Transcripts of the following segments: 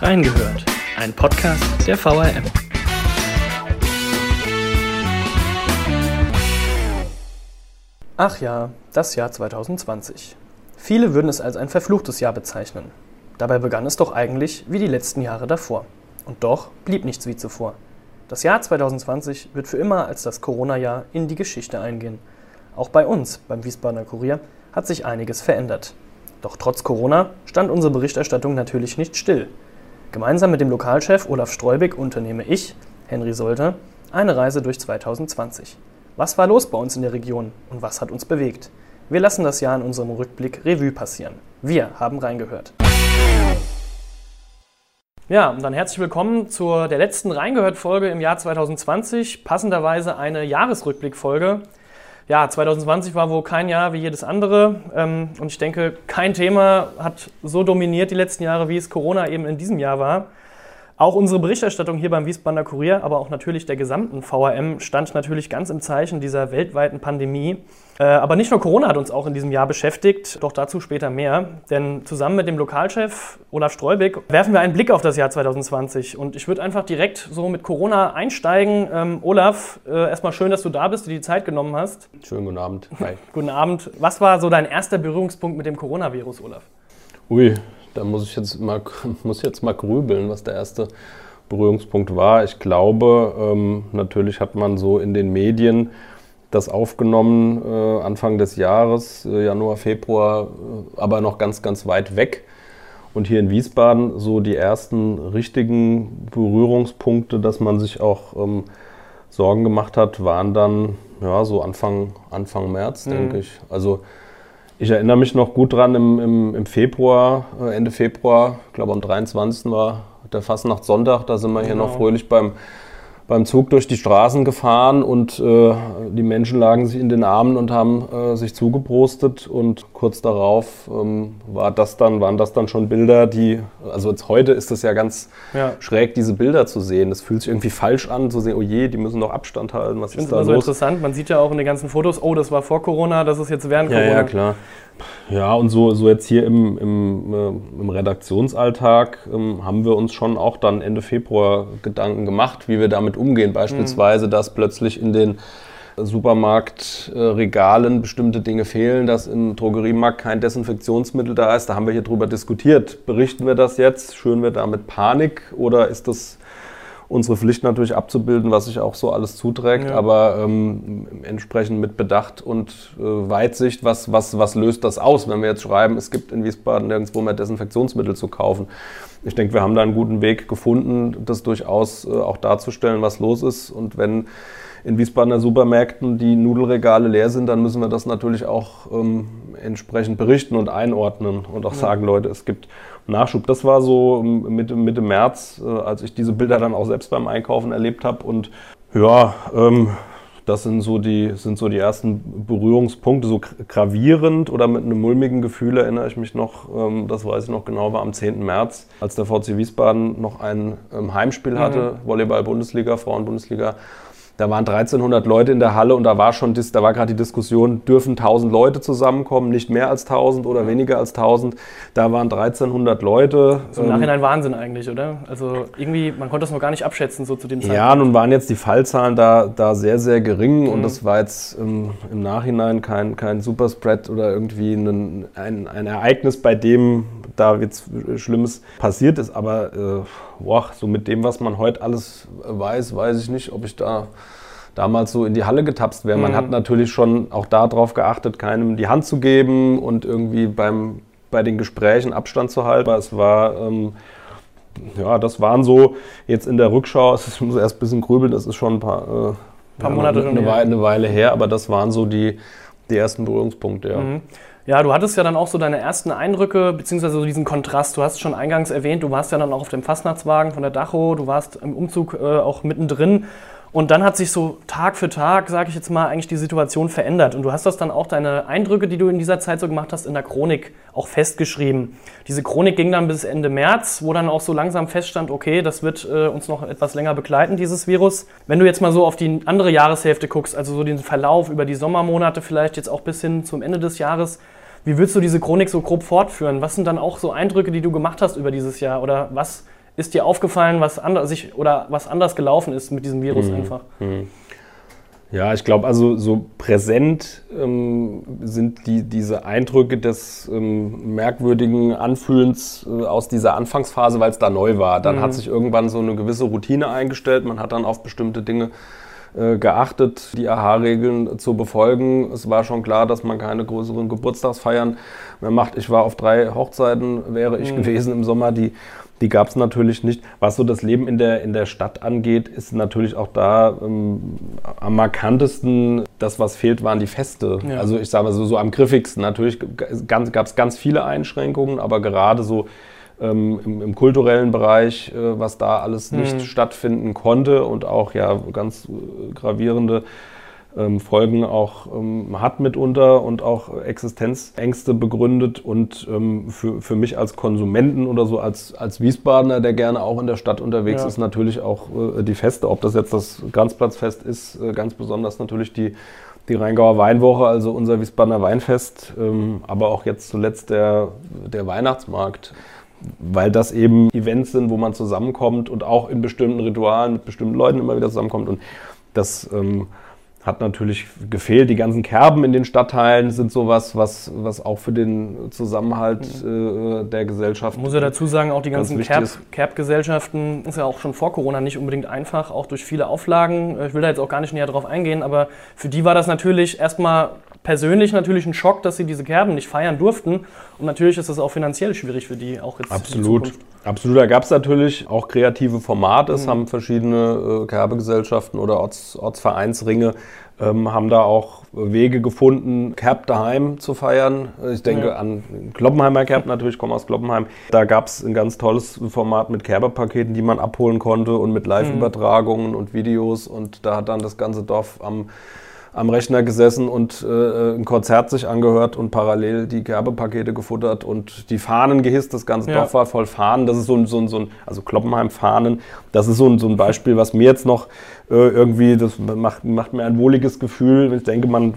Reingehört, ein Podcast der VRM. Ach ja, das Jahr 2020. Viele würden es als ein verfluchtes Jahr bezeichnen. Dabei begann es doch eigentlich wie die letzten Jahre davor. Und doch blieb nichts wie zuvor. Das Jahr 2020 wird für immer als das Corona-Jahr in die Geschichte eingehen. Auch bei uns, beim Wiesbadener Kurier, hat sich einiges verändert. Doch trotz Corona stand unsere Berichterstattung natürlich nicht still. Gemeinsam mit dem Lokalchef Olaf Streubig unternehme ich, Henry Solter, eine Reise durch 2020. Was war los bei uns in der Region und was hat uns bewegt? Wir lassen das Jahr in unserem Rückblick Revue passieren. Wir haben reingehört. Ja, und dann herzlich willkommen zur der letzten Reingehört-Folge im Jahr 2020. Passenderweise eine Jahresrückblick-Folge. Ja, 2020 war wohl kein Jahr wie jedes andere. Ähm, und ich denke, kein Thema hat so dominiert die letzten Jahre, wie es Corona eben in diesem Jahr war. Auch unsere Berichterstattung hier beim Wiesbadener Kurier, aber auch natürlich der gesamten VRM stand natürlich ganz im Zeichen dieser weltweiten Pandemie. Äh, aber nicht nur Corona hat uns auch in diesem Jahr beschäftigt, doch dazu später mehr. Denn zusammen mit dem Lokalchef Olaf Streubig werfen wir einen Blick auf das Jahr 2020. Und ich würde einfach direkt so mit Corona einsteigen. Ähm, Olaf, äh, erstmal schön, dass du da bist, du die Zeit genommen hast. Schönen guten Abend. Hi. guten Abend. Was war so dein erster Berührungspunkt mit dem Coronavirus, Olaf? Ui, da muss ich jetzt mal, muss jetzt mal grübeln, was der erste Berührungspunkt war. Ich glaube, ähm, natürlich hat man so in den Medien das aufgenommen äh, Anfang des Jahres, äh, Januar, Februar, äh, aber noch ganz, ganz weit weg. Und hier in Wiesbaden so die ersten richtigen Berührungspunkte, dass man sich auch ähm, Sorgen gemacht hat, waren dann ja, so Anfang, Anfang März, mhm. denke ich. Also ich erinnere mich noch gut dran, im, im, im Februar, äh, Ende Februar, ich glaube am 23. war der Fastnachtssonntag, da sind wir hier noch genau. fröhlich beim beim Zug durch die Straßen gefahren und äh, die Menschen lagen sich in den Armen und haben äh, sich zugeprostet und kurz darauf ähm, war das dann, waren das dann schon Bilder, die, also jetzt heute ist es ja ganz ja. schräg, diese Bilder zu sehen. Das fühlt sich irgendwie falsch an, zu sehen, oh je, die müssen doch Abstand halten, was ich ist da los? so interessant, man sieht ja auch in den ganzen Fotos, oh, das war vor Corona, das ist jetzt während ja, Corona. Ja, klar. Ja, und so, so jetzt hier im, im, äh, im Redaktionsalltag ähm, haben wir uns schon auch dann Ende Februar Gedanken gemacht, wie wir damit umgehen. Beispielsweise, mhm. dass plötzlich in den Supermarktregalen bestimmte Dinge fehlen, dass im Drogeriemarkt kein Desinfektionsmittel da ist. Da haben wir hier drüber diskutiert. Berichten wir das jetzt? Schüren wir damit Panik oder ist das unsere Pflicht natürlich abzubilden, was sich auch so alles zuträgt, ja. aber ähm, entsprechend mit Bedacht und äh, Weitsicht, was, was, was löst das aus, wenn wir jetzt schreiben, es gibt in Wiesbaden nirgendwo mehr Desinfektionsmittel zu kaufen. Ich denke, wir haben da einen guten Weg gefunden, das durchaus äh, auch darzustellen, was los ist. Und wenn in Wiesbadener Supermärkten die Nudelregale leer sind, dann müssen wir das natürlich auch ähm, entsprechend berichten und einordnen und auch ja. sagen, Leute, es gibt Nachschub. Das war so Mitte, Mitte März, äh, als ich diese Bilder dann auch selbst beim Einkaufen erlebt habe. Und ja, ähm, das sind so, die, sind so die ersten Berührungspunkte. So gravierend oder mit einem mulmigen Gefühl erinnere ich mich noch, ähm, das weiß ich noch genau, war am 10. März, als der VC Wiesbaden noch ein ähm, Heimspiel hatte, mhm. Volleyball-Bundesliga, Frauen-Bundesliga. Da waren 1300 Leute in der Halle und da war schon, da war gerade die Diskussion, dürfen 1000 Leute zusammenkommen, nicht mehr als 1000 oder weniger als 1000. Da waren 1300 Leute. So im Nachhinein Wahnsinn eigentlich, oder? Also irgendwie, man konnte das noch gar nicht abschätzen so zu dem Zeitpunkt. Ja, nun waren jetzt die Fallzahlen da, da sehr, sehr gering mhm. und das war jetzt ähm, im Nachhinein kein, kein Superspread oder irgendwie ein, ein, ein Ereignis, bei dem da jetzt Schlimmes passiert ist. Aber äh, boah, so mit dem, was man heute alles weiß, weiß ich nicht, ob ich da damals so in die Halle getapst wäre. Man mhm. hat natürlich schon auch darauf geachtet, keinem die Hand zu geben und irgendwie beim, bei den Gesprächen Abstand zu halten. Es war, ähm, ja, das waren so jetzt in der Rückschau, es muss erst ein bisschen grübeln, das ist schon ein paar, äh, paar Monate eine, eine, Weile, eine Weile her, aber das waren so die, die ersten Berührungspunkte, ja. Mhm. Ja, du hattest ja dann auch so deine ersten Eindrücke, beziehungsweise so diesen Kontrast. Du hast schon eingangs erwähnt, du warst ja dann auch auf dem Fastnachtswagen von der Dacho, du warst im Umzug äh, auch mittendrin. Und dann hat sich so Tag für Tag, sage ich jetzt mal, eigentlich die Situation verändert. Und du hast das dann auch, deine Eindrücke, die du in dieser Zeit so gemacht hast, in der Chronik auch festgeschrieben. Diese Chronik ging dann bis Ende März, wo dann auch so langsam feststand, okay, das wird äh, uns noch etwas länger begleiten, dieses Virus. Wenn du jetzt mal so auf die andere Jahreshälfte guckst, also so den Verlauf über die Sommermonate vielleicht jetzt auch bis hin zum Ende des Jahres, wie würdest du diese Chronik so grob fortführen? Was sind dann auch so Eindrücke, die du gemacht hast über dieses Jahr? Oder was ist dir aufgefallen, was anders sich oder was anders gelaufen ist mit diesem Virus Mhm. einfach? Ja, ich glaube, also so präsent ähm, sind die, diese Eindrücke des ähm, merkwürdigen Anfühlens äh, aus dieser Anfangsphase, weil es da neu war. Dann hat sich irgendwann so eine gewisse Routine eingestellt. Man hat dann auf bestimmte Dinge geachtet, die AHA-Regeln zu befolgen. Es war schon klar, dass man keine größeren Geburtstagsfeiern mehr macht. Ich war auf drei Hochzeiten, wäre ich gewesen im Sommer, die die gab es natürlich nicht. Was so das Leben in der, in der Stadt angeht, ist natürlich auch da ähm, am markantesten. Das, was fehlt, waren die Feste. Ja. Also ich sage mal so, so am griffigsten. Natürlich gab es ganz viele Einschränkungen, aber gerade so ähm, im, im kulturellen Bereich, äh, was da alles nicht stattfinden konnte und auch ja ganz äh, gravierende ähm, Folgen auch ähm, hat mitunter und auch Existenzängste begründet. Und ähm, für, für mich als Konsumenten oder so als, als Wiesbadener, der gerne auch in der Stadt unterwegs Ja. ist, natürlich auch äh, die Feste. Ob das jetzt das Ganzplatzfest ist, äh, ganz besonders natürlich die, die Rheingauer Weinwoche, also unser Wiesbadener Weinfest, ähm, aber auch jetzt zuletzt der, der Weihnachtsmarkt. Weil das eben Events sind, wo man zusammenkommt und auch in bestimmten Ritualen mit bestimmten Leuten immer wieder zusammenkommt. Und das ähm, hat natürlich gefehlt. Die ganzen Kerben in den Stadtteilen sind sowas, was, was auch für den Zusammenhalt äh, der Gesellschaft. Ich muss ja dazu sagen, auch die Ganz ganzen wichtig Kerb- Kerb-Gesellschaften ist ja auch schon vor Corona nicht unbedingt einfach, auch durch viele Auflagen. Ich will da jetzt auch gar nicht näher drauf eingehen, aber für die war das natürlich erstmal persönlich natürlich ein Schock, dass sie diese Kerben nicht feiern durften. Und natürlich ist das auch finanziell schwierig für die, auch jetzt Absolut. Absolut. Da gab es natürlich auch kreative Formate. Es Mhm. haben verschiedene äh, Kerbegesellschaften oder Orts, Ortsvereinsringe ähm, haben da auch Wege gefunden, Kerb daheim zu feiern. Ich denke Ja. an Kloppenheimer Kerb natürlich, ich komme aus Kloppenheim. Da gab es ein ganz tolles Format mit Kerbepaketen, die man abholen konnte und mit Live-Übertragungen und Videos. Und da hat dann das ganze Dorf am am Rechner gesessen und äh, ein Konzert sich angehört und parallel die Gerbepakete gefuttert und die Fahnen gehisst. Das ganze Ja. Dorf war voll Fahnen. Das ist so ein, so ein, so ein also Kloppenheim-Fahnen. Das ist so ein, so ein Beispiel, was mir jetzt noch äh, irgendwie, das macht, macht mir ein wohliges Gefühl. Ich denke, man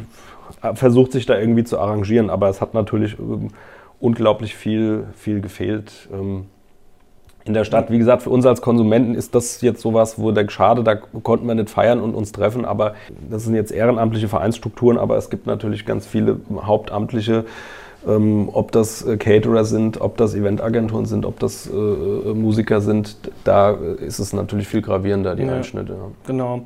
versucht sich da irgendwie zu arrangieren, aber es hat natürlich ähm, unglaublich viel, viel gefehlt. Ähm, in der Stadt, wie gesagt, für uns als Konsumenten ist das jetzt sowas, wo der schade, da konnten wir nicht feiern und uns treffen, aber das sind jetzt ehrenamtliche Vereinsstrukturen, aber es gibt natürlich ganz viele hauptamtliche, ähm, ob das äh, Caterer sind, ob das Eventagenturen sind, ob das äh, äh, Musiker sind, da ist es natürlich viel gravierender, die Ja. Einschnitte. Ja. Genau.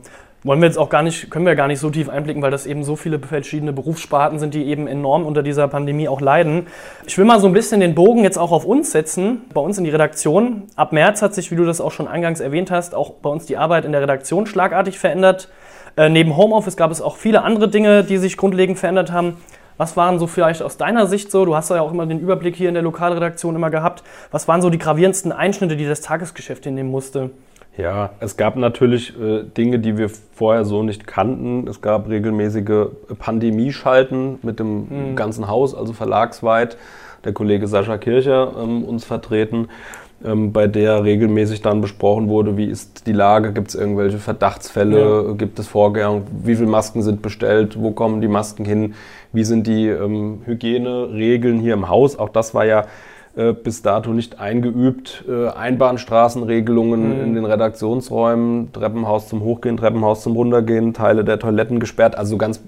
Wollen wir jetzt auch gar nicht, können wir gar nicht so tief einblicken, weil das eben so viele verschiedene Berufssparten sind, die eben enorm unter dieser Pandemie auch leiden. Ich will mal so ein bisschen den Bogen jetzt auch auf uns setzen, bei uns in die Redaktion. Ab März hat sich, wie du das auch schon eingangs erwähnt hast, auch bei uns die Arbeit in der Redaktion schlagartig verändert. Äh, neben Homeoffice gab es auch viele andere Dinge, die sich grundlegend verändert haben. Was waren so vielleicht aus deiner Sicht so, du hast ja auch immer den Überblick hier in der Lokalredaktion immer gehabt, was waren so die gravierendsten Einschnitte, die das Tagesgeschäft hinnehmen musste? Ja, es gab natürlich äh, Dinge, die wir vorher so nicht kannten. Es gab regelmäßige Pandemieschalten mit dem ganzen Haus, also verlagsweit. Der Kollege Sascha Kircher ähm, uns vertreten, ähm, bei der regelmäßig dann besprochen wurde, wie ist die Lage, gibt es irgendwelche Verdachtsfälle, gibt es Vorgänge, wie viele Masken sind bestellt, wo kommen die Masken hin, wie sind die ähm, Hygieneregeln hier im Haus. Auch das war ja äh, bis dato nicht eingeübt. Äh, Einbahnstraßenregelungen in den Redaktionsräumen, Treppenhaus zum Hochgehen, Treppenhaus zum Runtergehen, Teile der Toiletten gesperrt. Also ganz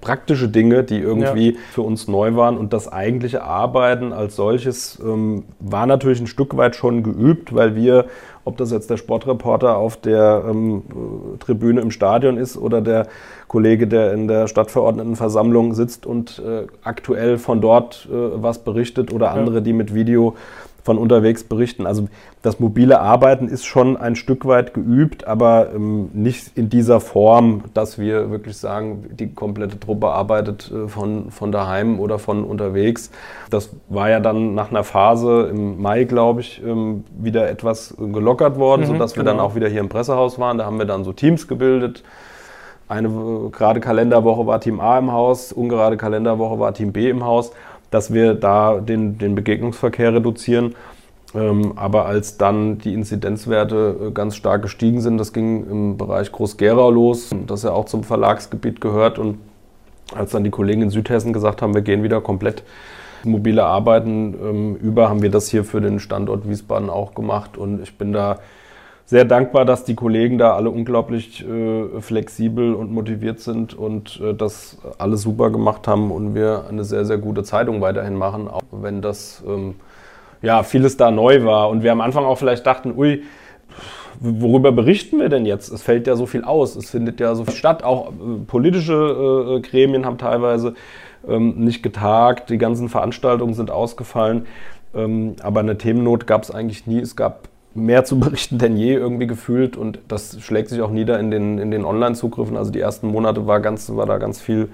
praktische Dinge, die irgendwie für uns neu waren. Und das eigentliche Arbeiten als solches ähm, war natürlich ein Stück weit schon geübt, weil wir, ob das jetzt der Sportreporter auf der ähm, äh, Tribüne im Stadion ist oder der Kollege, der in der Stadtverordnetenversammlung sitzt und äh, aktuell von dort äh, was berichtet oder andere, die mit Video von unterwegs berichten. Also das mobile Arbeiten ist schon ein Stück weit geübt, aber ähm, nicht in dieser Form, dass wir wirklich sagen, die komplette Truppe arbeitet äh, von, von daheim oder von unterwegs. Das war ja dann nach einer Phase im Mai, glaube ich, ähm, wieder etwas gelockert worden, Mhm, sodass wir dann genau. auch wieder hier im Pressehaus waren. Da haben wir dann so Teams gebildet. Eine äh, gerade Kalenderwoche war Team A im Haus, ungerade Kalenderwoche war Team B im Haus, dass wir da den, den Begegnungsverkehr reduzieren. Ähm, aber als dann die Inzidenzwerte äh, ganz stark gestiegen sind, das ging im Bereich Groß-Gerau los, das ja auch zum Verlagsgebiet gehört. Und als dann die Kollegen in Südhessen gesagt haben, wir gehen wieder komplett mobile Arbeiten ähm, über, haben wir das hier für den Standort Wiesbaden auch gemacht. Und ich bin da sehr dankbar, dass die Kollegen da alle unglaublich äh, flexibel und motiviert sind und äh, das alles super gemacht haben und wir eine sehr, sehr gute Zeitung weiterhin machen, auch wenn das ähm, ja vieles da neu war. Und wir am Anfang auch vielleicht dachten, ui, worüber berichten wir denn jetzt? Es fällt ja so viel aus, es findet ja so viel statt. Auch äh, politische äh, Gremien haben teilweise ähm, nicht getagt, die ganzen Veranstaltungen sind ausgefallen. Ähm, aber eine Themennot gab es eigentlich nie. Es gab mehr zu berichten denn je irgendwie gefühlt und das schlägt sich auch nieder in den, in den Online-Zugriffen. Also die ersten Monate war, ganz, war da ganz viel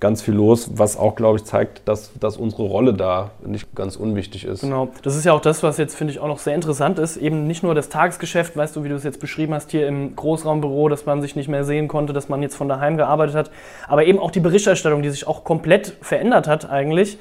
ganz viel los, was auch, glaube ich, zeigt, dass, dass unsere Rolle da nicht ganz unwichtig ist. Genau, das ist ja auch das, was jetzt, finde ich, auch noch sehr interessant ist. Eben nicht nur das Tagesgeschäft, weißt du, wie du es jetzt beschrieben hast, hier im Großraumbüro, dass man sich nicht mehr sehen konnte, dass man jetzt von daheim gearbeitet hat, aber eben auch die Berichterstattung, die sich auch komplett verändert hat eigentlich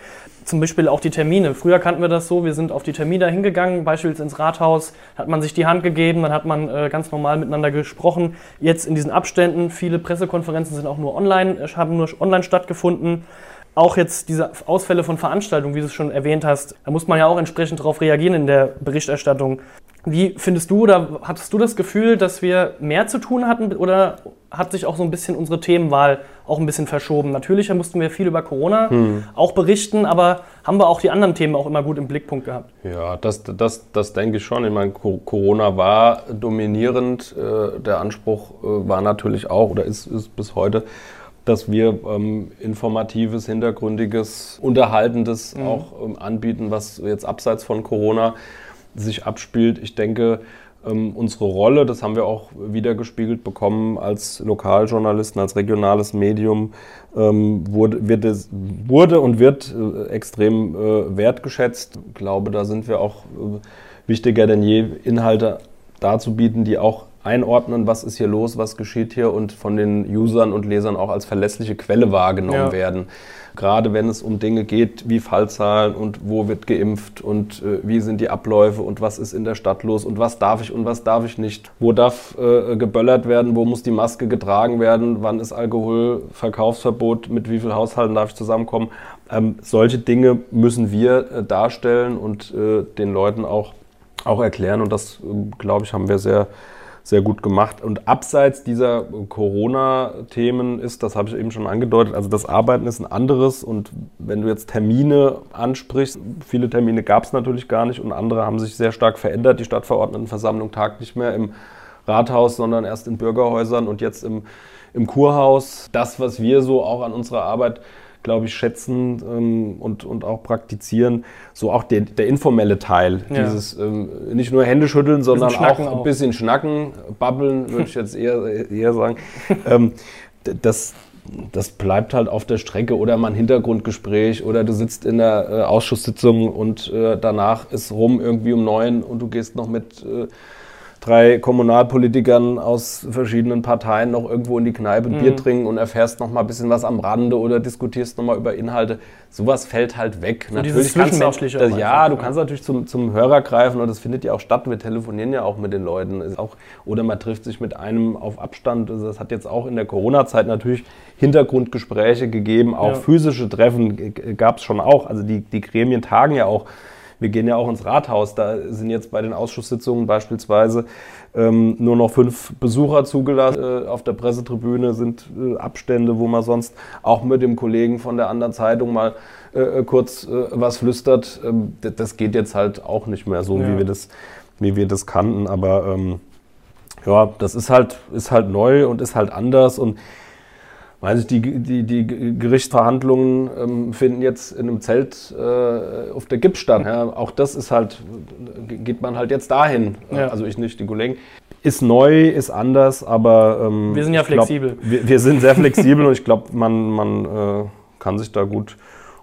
zum Beispiel auch die Termine. Früher kannten wir das so, wir sind auf die Termine hingegangen, beispielsweise ins Rathaus, hat man sich die Hand gegeben, dann hat man äh, ganz normal miteinander gesprochen. Jetzt in diesen Abständen, viele Pressekonferenzen sind auch nur online, äh, haben nur online stattgefunden. Auch jetzt diese Ausfälle von Veranstaltungen, wie du es schon erwähnt hast, da muss man ja auch entsprechend darauf reagieren in der Berichterstattung. Wie findest du oder hattest du das Gefühl, dass wir mehr zu tun hatten oder hat sich auch so ein bisschen unsere Themenwahl auch ein bisschen verschoben? Natürlich mussten wir viel über Corona hm. auch berichten, aber haben wir auch die anderen Themen auch immer gut im Blickpunkt gehabt? Ja, das, das, das denke ich schon. Ich meine, Corona war dominierend. Äh, der Anspruch äh, war natürlich auch oder ist, ist bis heute dass wir ähm, informatives, hintergründiges, unterhaltendes mhm. auch ähm, anbieten, was jetzt abseits von Corona sich abspielt. Ich denke, ähm, unsere Rolle, das haben wir auch wiedergespiegelt bekommen als Lokaljournalisten, als regionales Medium, ähm, wurde, wird es, wurde und wird äh, extrem äh, wertgeschätzt. Ich glaube, da sind wir auch äh, wichtiger denn je, Inhalte darzubieten, die auch einordnen, was ist hier los, was geschieht hier und von den Usern und Lesern auch als verlässliche Quelle wahrgenommen ja. werden gerade wenn es um Dinge geht wie Fallzahlen und wo wird geimpft und äh, wie sind die Abläufe und was ist in der Stadt los und was darf ich und was darf ich nicht. Wo darf äh, geböllert werden, wo muss die Maske getragen werden, wann ist Alkoholverkaufsverbot, mit wie vielen Haushalten darf ich zusammenkommen. Ähm, solche Dinge müssen wir äh, darstellen und äh, den Leuten auch, auch erklären und das, äh, glaube ich, haben wir sehr sehr gut gemacht. Und abseits dieser Corona-Themen ist, das habe ich eben schon angedeutet, also das Arbeiten ist ein anderes. Und wenn du jetzt Termine ansprichst, viele Termine gab es natürlich gar nicht und andere haben sich sehr stark verändert. Die Stadtverordnetenversammlung tagt nicht mehr im Rathaus, sondern erst in Bürgerhäusern und jetzt im, im Kurhaus. Das, was wir so auch an unserer Arbeit glaube ich, schätzen ähm, und, und auch praktizieren. So auch der, der informelle Teil. Ja. Dieses ähm, nicht nur Hände schütteln, sondern auch, auch ein bisschen schnacken, babbeln, würde ich jetzt eher, eher sagen. ähm, das, das bleibt halt auf der Strecke oder mal ein Hintergrundgespräch oder du sitzt in der äh, Ausschusssitzung und äh, danach ist rum irgendwie um neun und du gehst noch mit äh, drei Kommunalpolitikern aus verschiedenen Parteien noch irgendwo in die Kneipe mhm. Bier trinken und erfährst noch mal ein bisschen was am Rande oder diskutierst noch mal über Inhalte. Sowas fällt halt weg. So natürlich kannst du, das, ja, du kannst natürlich zum, zum Hörer greifen und das findet ja auch statt. Wir telefonieren ja auch mit den Leuten. Ist auch, oder man trifft sich mit einem auf Abstand. Also das hat jetzt auch in der Corona-Zeit natürlich Hintergrundgespräche gegeben. Auch ja. physische Treffen gab es schon auch. Also die, die Gremien tagen ja auch wir gehen ja auch ins Rathaus. Da sind jetzt bei den Ausschusssitzungen beispielsweise ähm, nur noch fünf Besucher zugelassen. Äh, auf der Pressetribüne sind äh, Abstände, wo man sonst auch mit dem Kollegen von der anderen Zeitung mal äh, kurz äh, was flüstert. Ähm, das geht jetzt halt auch nicht mehr so, ja. wie, wir das, wie wir das kannten. Aber ähm, ja, das ist halt, ist halt neu und ist halt anders. Und weiß ich, die, die, die Gerichtsverhandlungen ähm, finden jetzt in einem Zelt äh, auf der GIP statt. Ja. Auch das ist halt, geht man halt jetzt dahin. Ja. Also ich nicht, die Kollegen. Ist neu, ist anders, aber ähm, wir sind ja flexibel. Glaub, wir, wir, sind sehr flexibel und ich glaube, man, man äh, kann sich da gut,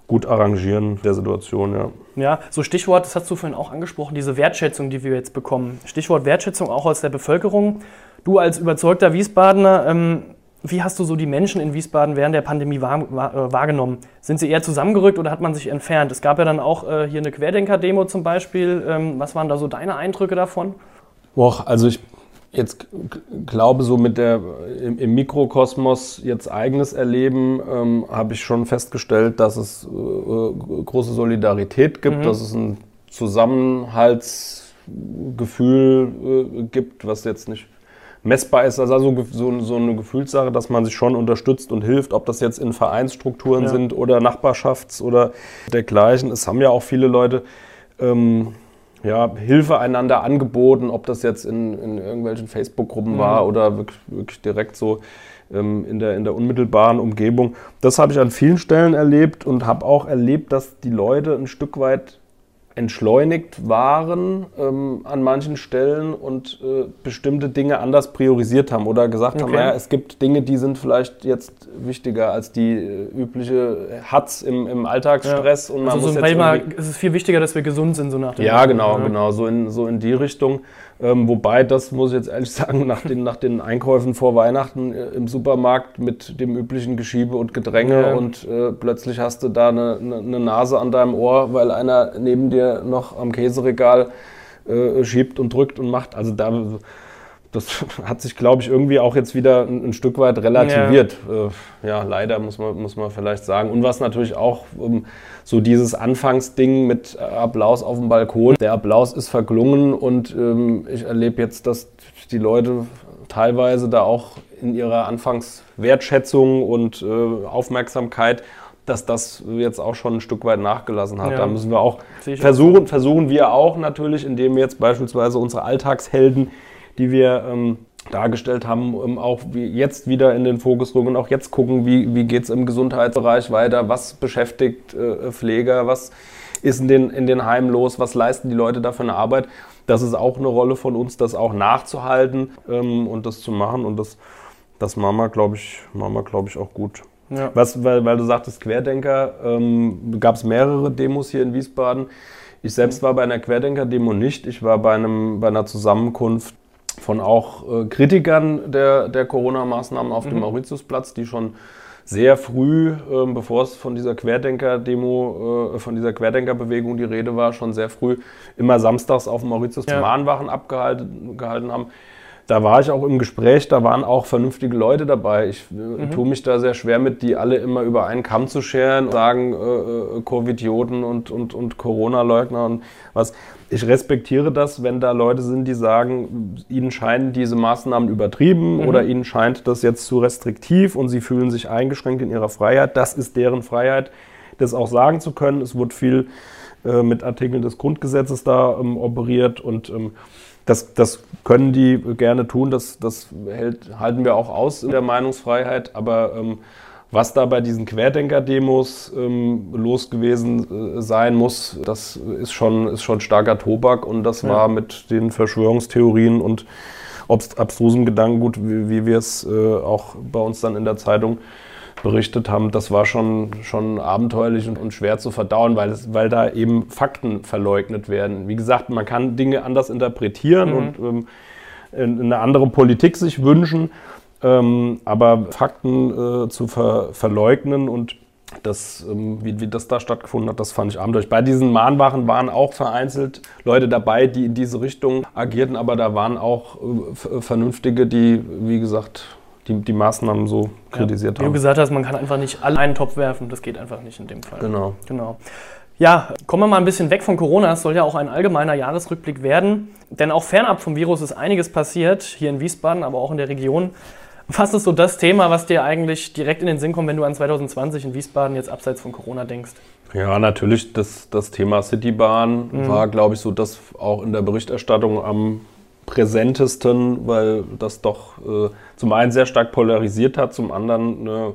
gut arrangieren der Situation, ja. Ja, so Stichwort, das hast du vorhin auch angesprochen, diese Wertschätzung, die wir jetzt bekommen. Stichwort Wertschätzung auch aus der Bevölkerung. Du als überzeugter Wiesbadener, ähm, wie hast du so die Menschen in Wiesbaden während der Pandemie äh, wahrgenommen? Sind sie eher zusammengerückt oder hat man sich entfernt? Es gab ja dann auch äh, hier eine Querdenker-Demo zum Beispiel. Ähm, was waren da so deine Eindrücke davon? Boah, also ich, jetzt glaube, so mit der im, im Mikrokosmos jetzt eigenes Erleben, ähm, habe ich schon festgestellt, dass es äh, große Solidarität gibt, mhm. dass es ein Zusammenhaltsgefühl äh, gibt, was jetzt nicht messbar ist. Also so, so, eine Gefühlssache, dass man sich schon unterstützt und hilft, ob das jetzt in Vereinsstrukturen ja. sind oder Nachbarschafts- oder dergleichen. Es haben ja auch viele Leute ähm, ja, Hilfe einander angeboten, ob das jetzt in, in irgendwelchen Facebook-Gruppen mhm. war oder wirklich, wirklich direkt so ähm, in, der, in der unmittelbaren Umgebung. Das habe ich an vielen Stellen erlebt und habe auch erlebt, dass die Leute ein Stück weit entschleunigt waren ähm, an manchen Stellen und äh, bestimmte Dinge anders priorisiert haben oder gesagt okay. haben, naja, es gibt Dinge, die sind vielleicht jetzt wichtiger als die äh, übliche Hatz im, im Alltagsstress. Ja. Und man also muss so jetzt mal, es ist viel wichtiger, dass wir gesund sind, so nach dem Ja, genau, ja. genau, so in, so in die Richtung. Ähm, wobei, das muss ich jetzt ehrlich sagen, nach den, nach den Einkäufen vor Weihnachten äh, im Supermarkt mit dem üblichen Geschiebe und Gedränge ja. und äh, plötzlich hast du da eine, eine, eine, Nase an deinem Ohr, weil einer neben dir noch am Käseregal äh, schiebt und drückt und macht. Also da das hat sich, glaube ich, irgendwie auch jetzt wieder ein, ein Stück weit relativiert. Ja. Äh, ja, leider muss man, muss man vielleicht sagen. Und was natürlich auch um, so dieses Anfangsding mit Applaus auf dem Balkon, der Applaus ist verklungen und ähm, ich erlebe jetzt, dass die Leute teilweise da auch in ihrer Anfangswertschätzung und äh, Aufmerksamkeit dass das jetzt auch schon ein Stück weit nachgelassen hat. Ja. Da müssen wir auch versuchen, versuchen wir auch natürlich, indem wir jetzt beispielsweise unsere Alltagshelden die wir ähm, dargestellt haben, ähm, auch jetzt wieder in den Fokus rücken und auch jetzt gucken, wie, wie geht es im Gesundheitsbereich weiter, was beschäftigt äh, Pfleger, was ist in den, in den Heimen los, was leisten die Leute da für eine Arbeit. Das ist auch eine Rolle von uns, das auch nachzuhalten ähm, und das zu machen und das, das machen wir, glaube ich, glaub ich, auch gut. Ja. Was, weil, weil du sagtest, Querdenker, ähm, gab es mehrere Demos hier in Wiesbaden. Ich selbst war bei einer Querdenker-Demo nicht. Ich war bei, einem, bei einer Zusammenkunft von auch äh, Kritikern der, der Corona-Maßnahmen auf mhm. dem Mauritiusplatz, die schon sehr früh, äh, bevor es von dieser Querdenker-Demo, äh, von dieser Querdenker-Bewegung die Rede war, schon sehr früh immer samstags auf dem Mauritius ja. Mahnwachen abgehalten gehalten haben da war ich auch im Gespräch, da waren auch vernünftige Leute dabei. Ich äh, mhm. tue mich da sehr schwer mit, die alle immer über einen Kamm zu scheren, sagen äh, äh, Covidioten und, und, und Corona-Leugner und was. Ich respektiere das, wenn da Leute sind, die sagen, ihnen scheinen diese Maßnahmen übertrieben mhm. oder ihnen scheint das jetzt zu restriktiv und sie fühlen sich eingeschränkt in ihrer Freiheit. Das ist deren Freiheit, das auch sagen zu können. Es wurde viel äh, mit Artikeln des Grundgesetzes da ähm, operiert und ähm, das, das können die gerne tun, das, das hält, halten wir auch aus in der Meinungsfreiheit, aber ähm, was da bei diesen Querdenker-Demos ähm, los gewesen äh, sein muss, das ist schon, ist schon starker Tobak und das ja. war mit den Verschwörungstheorien und abstrusem Gedankengut, wie, wie wir es äh, auch bei uns dann in der Zeitung berichtet haben, das war schon, schon abenteuerlich und, und schwer zu verdauen, weil, es, weil da eben Fakten verleugnet werden. Wie gesagt, man kann Dinge anders interpretieren mhm. und ähm, eine andere Politik sich wünschen, ähm, aber Fakten äh, zu ver verleugnen und das, ähm, wie, wie, das da stattgefunden hat, das fand ich abenteuerlich. Bei diesen Mahnwachen waren auch vereinzelt Leute dabei, die in diese Richtung agierten, aber da waren auch äh, Vernünftige, die, wie gesagt, die, die Maßnahmen so kritisiert ja. haben. Wie du gesagt hast, man kann einfach nicht alle einen Topf werfen. Das geht einfach nicht in dem Fall. Genau. genau. Ja, kommen wir mal ein bisschen weg von Corona. Es soll ja auch ein allgemeiner Jahresrückblick werden. Denn auch fernab vom Virus ist einiges passiert, hier in Wiesbaden, aber auch in der Region. Was ist so das Thema, was dir eigentlich direkt in den Sinn kommt, wenn du an 2020 in Wiesbaden jetzt abseits von Corona denkst? Ja, natürlich das, das Thema Citybahn mhm. war, glaube ich, so das auch in der Berichterstattung am präsentesten, weil das doch äh, zum einen sehr stark polarisiert hat, zum anderen eine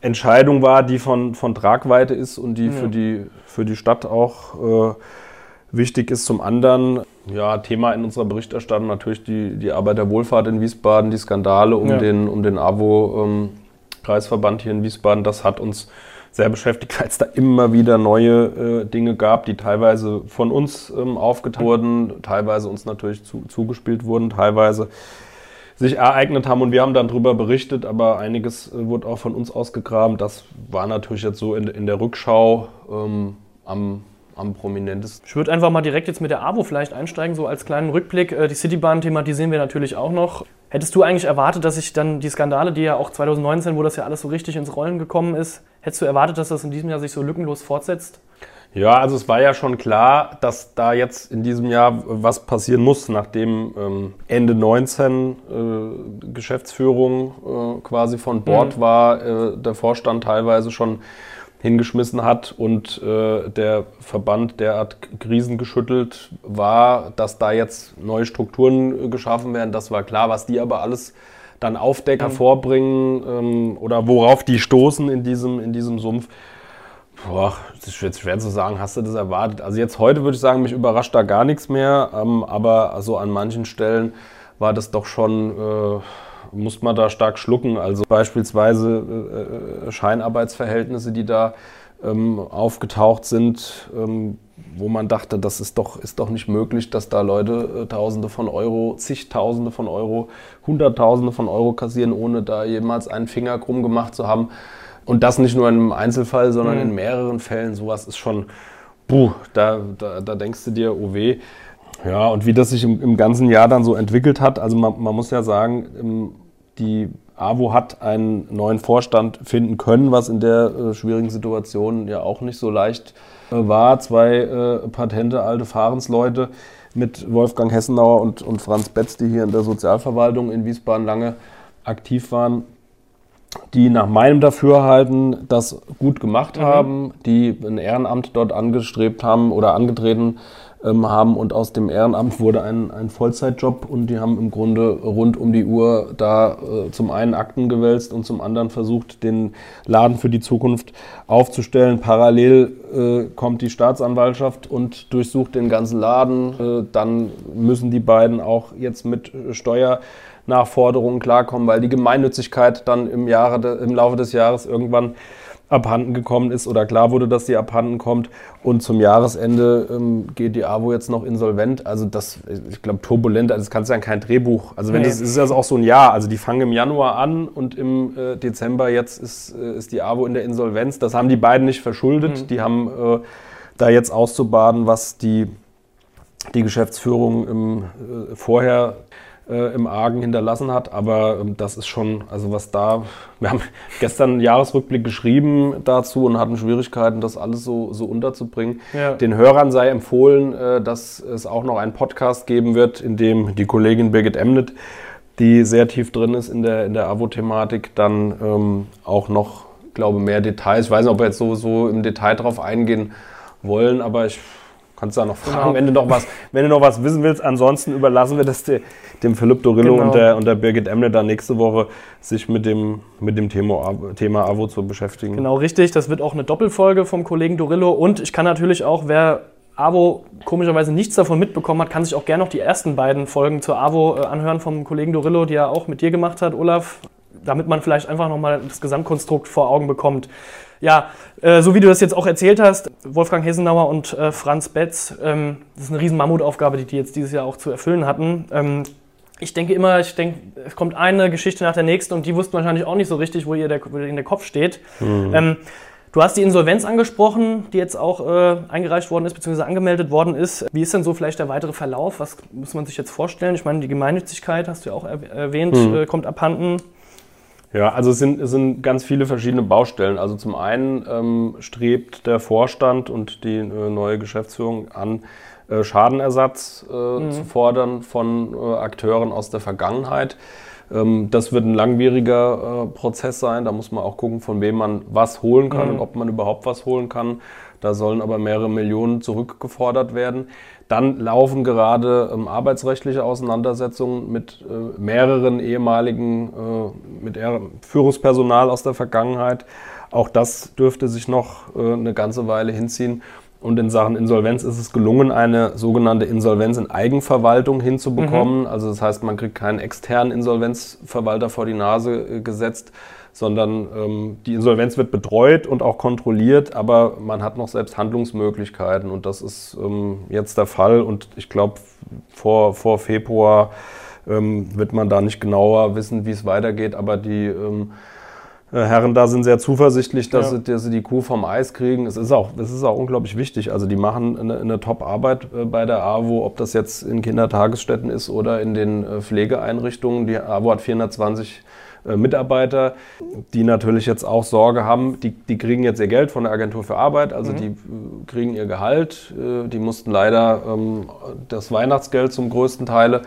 Entscheidung war, die von, von Tragweite ist und die, ja. für, die für die Stadt auch äh, wichtig ist. Zum anderen, ja, Thema in unserer Berichterstattung natürlich die, die Arbeiterwohlfahrt in Wiesbaden, die Skandale um ja. den, um den AWO-Kreisverband ähm, hier in Wiesbaden. Das hat uns sehr beschäftigt, weil es da immer wieder neue äh, Dinge gab, die teilweise von uns ähm, aufgetaucht wurden, teilweise uns natürlich zu, zugespielt wurden, teilweise sich ereignet haben und wir haben dann darüber berichtet, aber einiges äh, wurde auch von uns ausgegraben. Das war natürlich jetzt so in, in der Rückschau ähm, am, am prominentesten. Ich würde einfach mal direkt jetzt mit der AWO vielleicht einsteigen, so als kleinen Rückblick. Äh, die Citybahn thematisieren wir natürlich auch noch. Hättest du eigentlich erwartet, dass sich dann die Skandale, die ja auch 2019, wo das ja alles so richtig ins Rollen gekommen ist, hättest du erwartet, dass das in diesem Jahr sich so lückenlos fortsetzt? Ja, also es war ja schon klar, dass da jetzt in diesem Jahr was passieren muss, nachdem ähm, Ende 19 äh, Geschäftsführung äh, quasi von Bord mhm. war, äh, der Vorstand teilweise schon hingeschmissen hat und äh, der Verband derart krisengeschüttelt war, dass da jetzt neue Strukturen äh, geschaffen werden. Das war klar, was die aber alles dann Aufdecker mhm. vorbringen ähm, oder worauf die stoßen in diesem, in diesem Sumpf. Boah, das ist jetzt schwer zu sagen, hast du das erwartet? Also jetzt heute würde ich sagen, mich überrascht da gar nichts mehr, ähm, aber also an manchen Stellen war das doch schon, äh, muss man da stark schlucken. Also beispielsweise äh, äh Scheinarbeitsverhältnisse, die da ähm, aufgetaucht sind, ähm, wo man dachte, das ist doch, ist doch nicht möglich, dass da Leute äh, Tausende von Euro, zigtausende von Euro, Hunderttausende von Euro kassieren, ohne da jemals einen Finger krumm gemacht zu haben. Und das nicht nur in einem Einzelfall, sondern mhm. in mehreren Fällen. Sowas ist schon, puh, da, da, da denkst du dir, oh weh. Ja, und wie das sich im, im ganzen Jahr dann so entwickelt hat, also man, man muss ja sagen, die AWO hat einen neuen Vorstand finden können, was in der äh, schwierigen Situation ja auch nicht so leicht äh, war. Zwei äh, patente alte Fahrensleute mit Wolfgang Hessenauer und, und Franz Betz, die hier in der Sozialverwaltung in Wiesbaden lange aktiv waren, die nach meinem Dafürhalten das gut gemacht mhm. haben, die ein Ehrenamt dort angestrebt haben oder angetreten ähm, haben und aus dem Ehrenamt wurde ein, ein Vollzeitjob und die haben im Grunde rund um die Uhr da äh, zum einen Akten gewälzt und zum anderen versucht, den Laden für die Zukunft aufzustellen. Parallel äh, kommt die Staatsanwaltschaft und durchsucht den ganzen Laden. Äh, dann müssen die beiden auch jetzt mit Steuer Nachforderungen klarkommen, weil die Gemeinnützigkeit dann im, Jahre, im Laufe des Jahres irgendwann abhanden gekommen ist oder klar wurde, dass sie abhanden kommt. Und zum Jahresende ähm, geht die AWO jetzt noch insolvent. Also das, ich glaube, turbulent, also das kannst du ja kein Drehbuch. Also wenn nee. das ist ja auch so ein Jahr. Also die fangen im Januar an und im äh, Dezember jetzt ist, äh, ist die AWO in der Insolvenz. Das haben die beiden nicht verschuldet. Mhm. Die haben äh, da jetzt auszubaden, was die, die Geschäftsführung im, äh, vorher äh, im Argen hinterlassen hat. Aber ähm, das ist schon, also was da, wir haben gestern einen Jahresrückblick geschrieben dazu und hatten Schwierigkeiten, das alles so, so unterzubringen. Ja. Den Hörern sei empfohlen, äh, dass es auch noch einen Podcast geben wird, in dem die Kollegin Birgit Emnet, die sehr tief drin ist in der, in der AWO-Thematik, dann ähm, auch noch, glaube mehr Details. Ich weiß nicht, ob wir jetzt so, so im Detail drauf eingehen wollen, aber ich Kannst du da noch fragen, genau. wenn, du noch was, wenn du noch was wissen willst. Ansonsten überlassen wir das dem Philipp Dorillo genau. und, der, und der Birgit Emle dann nächste Woche, sich mit dem, mit dem Thema, Thema AWO zu beschäftigen. Genau, richtig. Das wird auch eine Doppelfolge vom Kollegen Dorillo. Und ich kann natürlich auch, wer AWO komischerweise nichts davon mitbekommen hat, kann sich auch gerne noch die ersten beiden Folgen zur AWO äh, anhören vom Kollegen Dorillo, die er auch mit dir gemacht hat, Olaf. Damit man vielleicht einfach nochmal das Gesamtkonstrukt vor Augen bekommt. Ja, äh, so wie du das jetzt auch erzählt hast, Wolfgang Hesenauer und äh, Franz Betz, ähm, das ist eine riesen Mammutaufgabe, die die jetzt dieses Jahr auch zu erfüllen hatten. Ähm, ich denke immer, ich denke, es kommt eine Geschichte nach der nächsten und die wussten wahrscheinlich auch nicht so richtig, wo ihr der, wo in der Kopf steht. Mhm. Ähm, du hast die Insolvenz angesprochen, die jetzt auch äh, eingereicht worden ist, beziehungsweise angemeldet worden ist. Wie ist denn so vielleicht der weitere Verlauf? Was muss man sich jetzt vorstellen? Ich meine, die Gemeinnützigkeit, hast du ja auch erwähnt, mhm. äh, kommt abhanden. Ja, also es sind, es sind ganz viele verschiedene Baustellen. Also zum einen ähm, strebt der Vorstand und die äh, neue Geschäftsführung an, äh, Schadenersatz äh, mhm. zu fordern von äh, Akteuren aus der Vergangenheit. Ähm, das wird ein langwieriger äh, Prozess sein. Da muss man auch gucken, von wem man was holen kann mhm. und ob man überhaupt was holen kann. Da sollen aber mehrere Millionen zurückgefordert werden. Dann laufen gerade ähm, arbeitsrechtliche Auseinandersetzungen mit äh, mehreren ehemaligen, äh, mit Führungspersonal aus der Vergangenheit. Auch das dürfte sich noch äh, eine ganze Weile hinziehen. Und in Sachen Insolvenz ist es gelungen, eine sogenannte Insolvenz in Eigenverwaltung hinzubekommen. Mhm. Also das heißt, man kriegt keinen externen Insolvenzverwalter vor die Nase äh, gesetzt, sondern ähm, die Insolvenz wird betreut und auch kontrolliert, aber man hat noch selbst Handlungsmöglichkeiten und das ist ähm, jetzt der Fall und ich glaube, vor, vor Februar ähm, wird man da nicht genauer wissen, wie es weitergeht, aber die ähm, äh, Herren da sind sehr zuversichtlich, dass, ja. sie, dass, sie, die Kuh vom Eis kriegen. Es ist auch, es ist auch unglaublich wichtig. Also die machen eine, eine Top-Arbeit äh, bei der AWO, ob das jetzt in Kindertagesstätten ist oder in den äh, Pflegeeinrichtungen. Die AWO hat 420 Mitarbeiter, die natürlich jetzt auch Sorge haben. Die, die kriegen jetzt ihr Geld von der Agentur für Arbeit, also mhm. die kriegen ihr Gehalt. Die mussten leider ähm, das Weihnachtsgeld zum größten Teil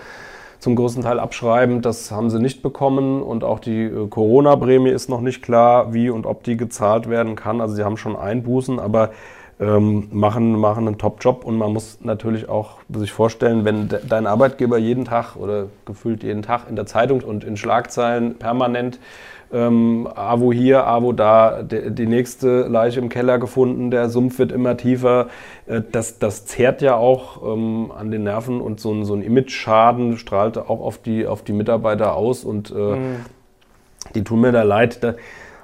zum größten Teil abschreiben. Das haben sie nicht bekommen und auch die äh, Corona-Prämie ist noch nicht klar, wie und ob die gezahlt werden kann. Also sie haben schon Einbußen, aber ähm, machen, machen einen Top-Job und man muss natürlich auch sich vorstellen, wenn de dein Arbeitgeber jeden Tag oder gefühlt jeden Tag in der Zeitung und in Schlagzeilen permanent ähm, AWO hier, AWO da, de, die nächste Leiche im Keller gefunden, der Sumpf wird immer tiefer. Äh, das, das zehrt ja auch ähm, an den Nerven und so ein, so ein Image-Schaden strahlt auch auf die, auf die Mitarbeiter aus und äh, mhm. die tun mir da leid. Da,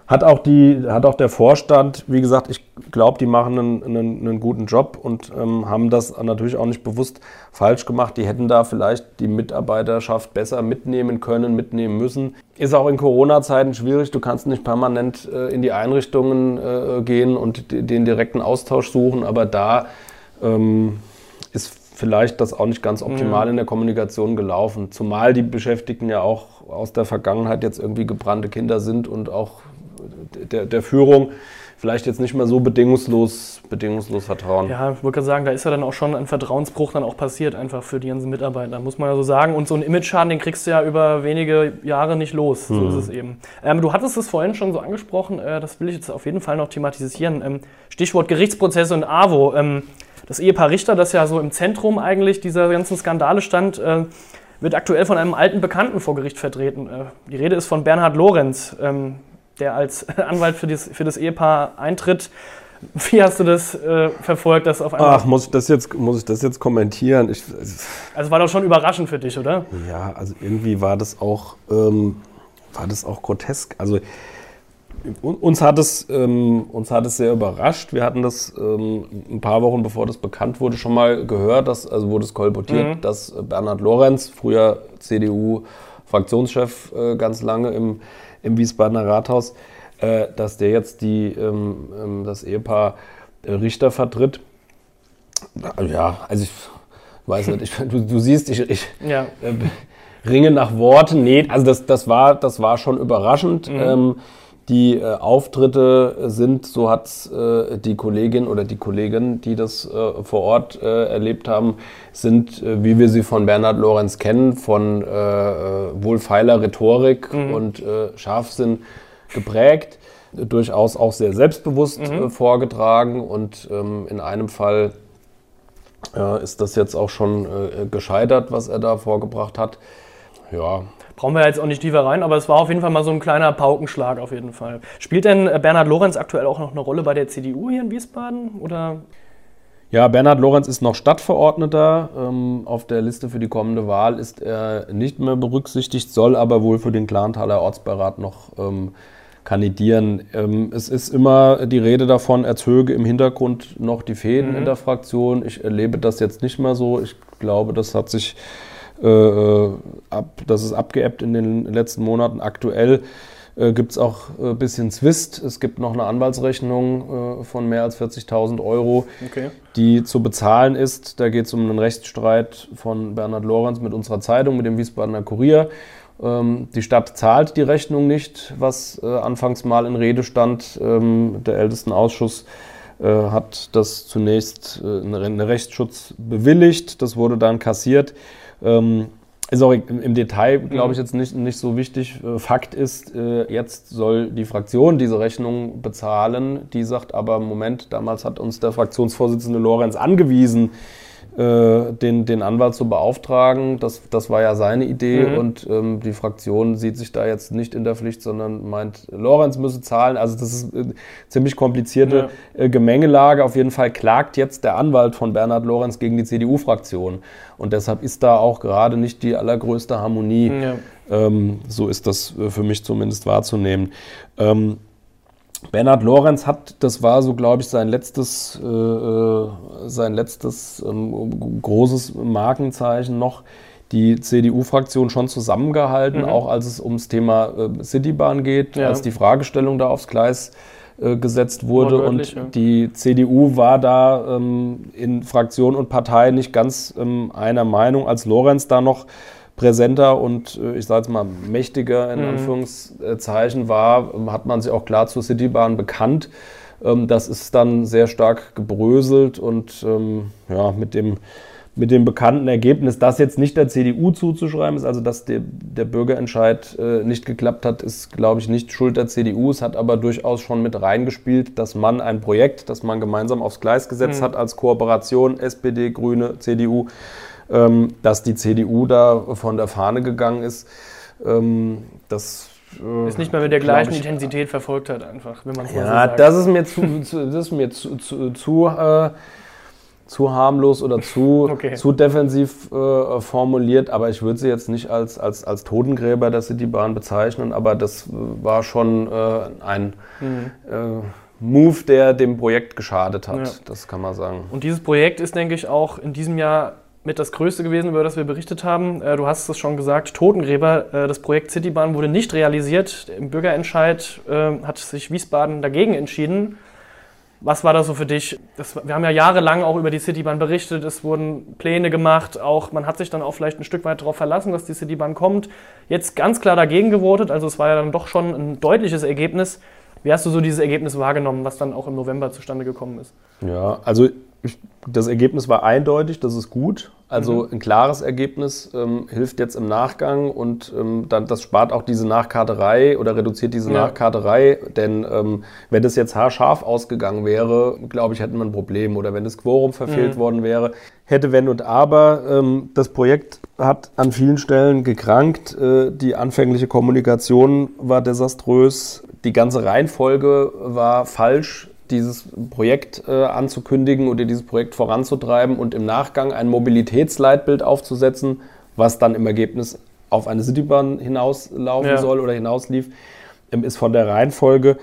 hat auch, die, hat auch der Vorstand, wie gesagt, ich glaube, die machen einen, einen, einen, guten Job und ähm, haben das natürlich auch nicht bewusst falsch gemacht. Die hätten da vielleicht die Mitarbeiterschaft besser mitnehmen können, mitnehmen müssen. Ist auch in Corona-Zeiten schwierig. Du kannst nicht permanent äh, in die Einrichtungen äh, gehen und den direkten Austausch suchen, aber da ähm, ist vielleicht das auch nicht ganz optimal mhm. in der Kommunikation gelaufen. Zumal die Beschäftigten ja auch aus der Vergangenheit jetzt irgendwie gebrannte Kinder sind und auch der, der Führung vielleicht jetzt nicht mehr so bedingungslos, bedingungslos vertrauen. Ja, ich wollte gerade sagen, da ist ja dann auch schon ein Vertrauensbruch dann auch passiert, einfach für die ganzen Mitarbeiter, muss man ja so sagen. Und so einen Image-Schaden, den kriegst du ja über wenige Jahre nicht los. Mhm. So ist es eben. Ähm, du hattest es vorhin schon so angesprochen, äh, das will ich jetzt auf jeden Fall noch thematisieren. Ähm, Stichwort Gerichtsprozesse und AWO. Ähm, das Ehepaar Richter, das ja so im Zentrum eigentlich dieser ganzen Skandale stand, äh, wird aktuell von einem alten Bekannten vor Gericht vertreten. Äh, die Rede ist von Bernhard Lorenz. Ähm, der als Anwalt für das, für das Ehepaar eintritt. Wie hast du das äh, verfolgt, dass auf einmal. Ach, muss ich das jetzt, muss ich das jetzt kommentieren? Ich, also war doch schon überraschend für dich, oder? Ja, also irgendwie war das auch, ähm, war das auch grotesk. Also uns hat, es, ähm, uns hat es sehr überrascht. Wir hatten das ähm, ein paar Wochen bevor das bekannt wurde schon mal gehört, dass, also wurde es kolportiert, mhm. dass Bernhard Lorenz, früher CDU-Fraktionschef äh, ganz lange im im Wiesbadener Rathaus, äh, dass der jetzt die, ähm, ähm das Ehepaar äh, Richter vertritt. Ja, also ich weiß nicht, ich, du, du, siehst, ich, ich ja. äh, ringe nach Worten. Nee, also das, das, war, das war schon überraschend. Mhm. Ähm, die äh, Auftritte sind, so hat äh, die Kollegin oder die Kollegen, die das äh, vor Ort äh, erlebt haben, sind, äh, wie wir sie von Bernhard Lorenz kennen, von äh, wohlfeiler Rhetorik mhm. und Scharfsinn geprägt, durchaus auch sehr selbstbewusst mhm. vorgetragen und ähm, in einem Fall ist das jetzt auch schon gescheitert, was er da vorgebracht hat. Ja, brauchen wir jetzt auch nicht tiefer rein, aber es war auf jeden Fall mal so ein kleiner Paukenschlag auf jeden Fall. Spielt denn äh, Bernhard Lorenz aktuell auch noch eine Rolle bei der CDU hier in Wiesbaden? Oder? Ja, Bernhard Lorenz ist noch Stadtverordneter. Ähm, auf der Liste für die kommende Wahl ist er nicht mehr berücksichtigt, soll aber wohl für den Klanthaler Ortsbeirat noch ähm, kandidieren. Ähm, es ist immer die Rede davon, er zöge im Hintergrund noch die Fäden mhm. in der Fraktion. Ich erlebe das jetzt nicht mehr so. Ich glaube, das hat sich äh, äh, ab, das ist abgeebbt in den letzten Monaten. Aktuell äh, gibt es auch ein äh, bisschen Zwist. Es gibt noch eine Anwaltsrechnung äh, von mehr als 40.000 Euro, okay. die zu bezahlen ist. Da geht es um einen Rechtsstreit von Bernhard Lorenz mit unserer Zeitung, mit dem Wiesbadener Kurier. Ähm, die Stadt zahlt die Rechnung nicht, was äh, anfangs mal in Rede stand. Ähm, der Ältestenausschuss hat das zunächst einen Rechtsschutz bewilligt. Das wurde dann kassiert. Ähm, ist auch im Detail, glaube ich, mhm. jetzt nicht, nicht so wichtig. Äh, Fakt ist, äh, jetzt soll die Fraktion diese Rechnung bezahlen. Die sagt aber, Moment, damals hat uns der Fraktionsvorsitzende Lorenz angewiesen, äh, den, den Anwalt zu beauftragen. Das, das war ja seine Idee mhm. und ähm, die Fraktion sieht sich da jetzt nicht in der Pflicht, sondern meint, Lorenz müsse zahlen. Also das ist eine äh, ziemlich komplizierte ja. äh, Gemengelage. Auf jeden Fall klagt jetzt der Anwalt von Bernhard Lorenz gegen die CDU-Fraktion. Und deshalb ist da auch gerade nicht die allergrößte Harmonie. Ja. Ähm, so ist das äh, für mich zumindest wahrzunehmen. Ähm, Bernhard Lorenz hat, das war so, glaube ich, sein letztes, äh, äh, sein letztes ähm, großes Markenzeichen noch, die CDU-Fraktion schon zusammengehalten, mhm. auch als es ums Thema äh, Citybahn geht, ja. als die Fragestellung da aufs Gleis äh, gesetzt wurde. Und ja. die CDU war da ähm, in Fraktion und Partei nicht ganz ähm, einer Meinung. Als Lorenz da noch präsenter und äh, ich sage jetzt mal mächtiger in mhm. Anführungszeichen war, hat man sich auch klar zur Citybahn bekannt. Ähm, das ist dann sehr stark gebröselt und ähm, ja, mit dem mit dem bekannten Ergebnis, das jetzt nicht der CDU zuzuschreiben ist, also dass der, der Bürgerentscheid äh, nicht geklappt hat, ist, glaube ich, nicht Schuld der CDU. Es hat aber durchaus schon mit reingespielt, dass man ein Projekt, das man gemeinsam aufs Gleis gesetzt mhm. hat als Kooperation, SPD, Grüne, CDU, ähm, dass die CDU da von der Fahne gegangen ist. Ähm, das äh, ist nicht mehr mit der gleichen Intensität verfolgt hat, einfach, wenn man es ja, so sagt. Das ist mir zu, zu, das ist mir zu, zu, zu äh, zu harmlos oder zu, okay. zu defensiv äh, formuliert, aber ich würde sie jetzt nicht als, als, als Totengräber der Citybahn bezeichnen, aber das war schon äh, ein mhm. äh, Move, der dem Projekt geschadet hat, ja. das kann man sagen. Und dieses Projekt ist, denke ich, auch in diesem Jahr mit das größte gewesen, über das wir berichtet haben. Äh, du hast es schon gesagt, Totengräber. Äh, das Projekt Citybahn wurde nicht realisiert. Im Bürgerentscheid äh, hat sich Wiesbaden dagegen entschieden. Was war das so für dich? Das, wir haben ja jahrelang auch über die Citybahn berichtet, es wurden Pläne gemacht, auch man hat sich dann auch vielleicht ein Stück weit darauf verlassen, dass die Citybahn kommt. Jetzt ganz klar dagegen gewotet, also es war ja dann doch schon ein deutliches Ergebnis. Wie hast du so dieses Ergebnis wahrgenommen, was dann auch im November zustande gekommen ist? Ja, also das Ergebnis war eindeutig, das ist gut. Also mhm. ein klares Ergebnis ähm, hilft jetzt im Nachgang und ähm, dann, das spart auch diese Nachkarterei oder reduziert diese ja. Nachkarterei. Denn ähm, wenn das jetzt haarscharf ausgegangen wäre, glaube ich, hätten wir ein Problem. Oder wenn das Quorum verfehlt mhm. worden wäre, hätte Wenn und Aber. Ähm, das Projekt hat an vielen Stellen gekrankt. Äh, die anfängliche Kommunikation war desaströs. Die ganze Reihenfolge war falsch dieses Projekt äh, anzukündigen oder dieses Projekt voranzutreiben und im Nachgang ein Mobilitätsleitbild aufzusetzen, was dann im Ergebnis auf eine Citybahn hinauslaufen ja. soll oder hinauslief, ähm, ist von der Reihenfolge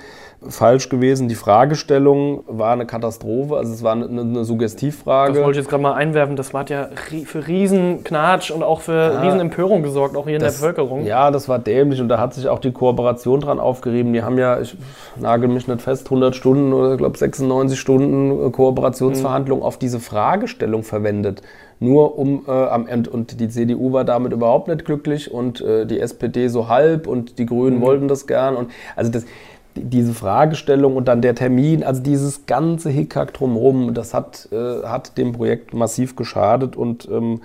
falsch gewesen. Die Fragestellung war eine Katastrophe, also es war eine, eine Suggestivfrage. Das wollte ich jetzt gerade mal einwerfen, das hat ja für Riesenknatsch und auch für ja, Riesenempörung gesorgt, auch hier das, in der Bevölkerung. Ja, das war dämlich und da hat sich auch die Kooperation dran aufgerieben. Die haben ja, ich nagel mich nicht fest, 100 Stunden oder ich glaube 96 Stunden Kooperationsverhandlungen mhm. auf diese Fragestellung verwendet nur um äh, am Ende und die CDU war damit überhaupt nicht glücklich und äh, die SPD so halb und die Grünen mhm. wollten das gern und also das diese Fragestellung und dann der Termin, also dieses ganze Hickhack drumherum, das hat, äh, hat dem Projekt massiv geschadet und ähm,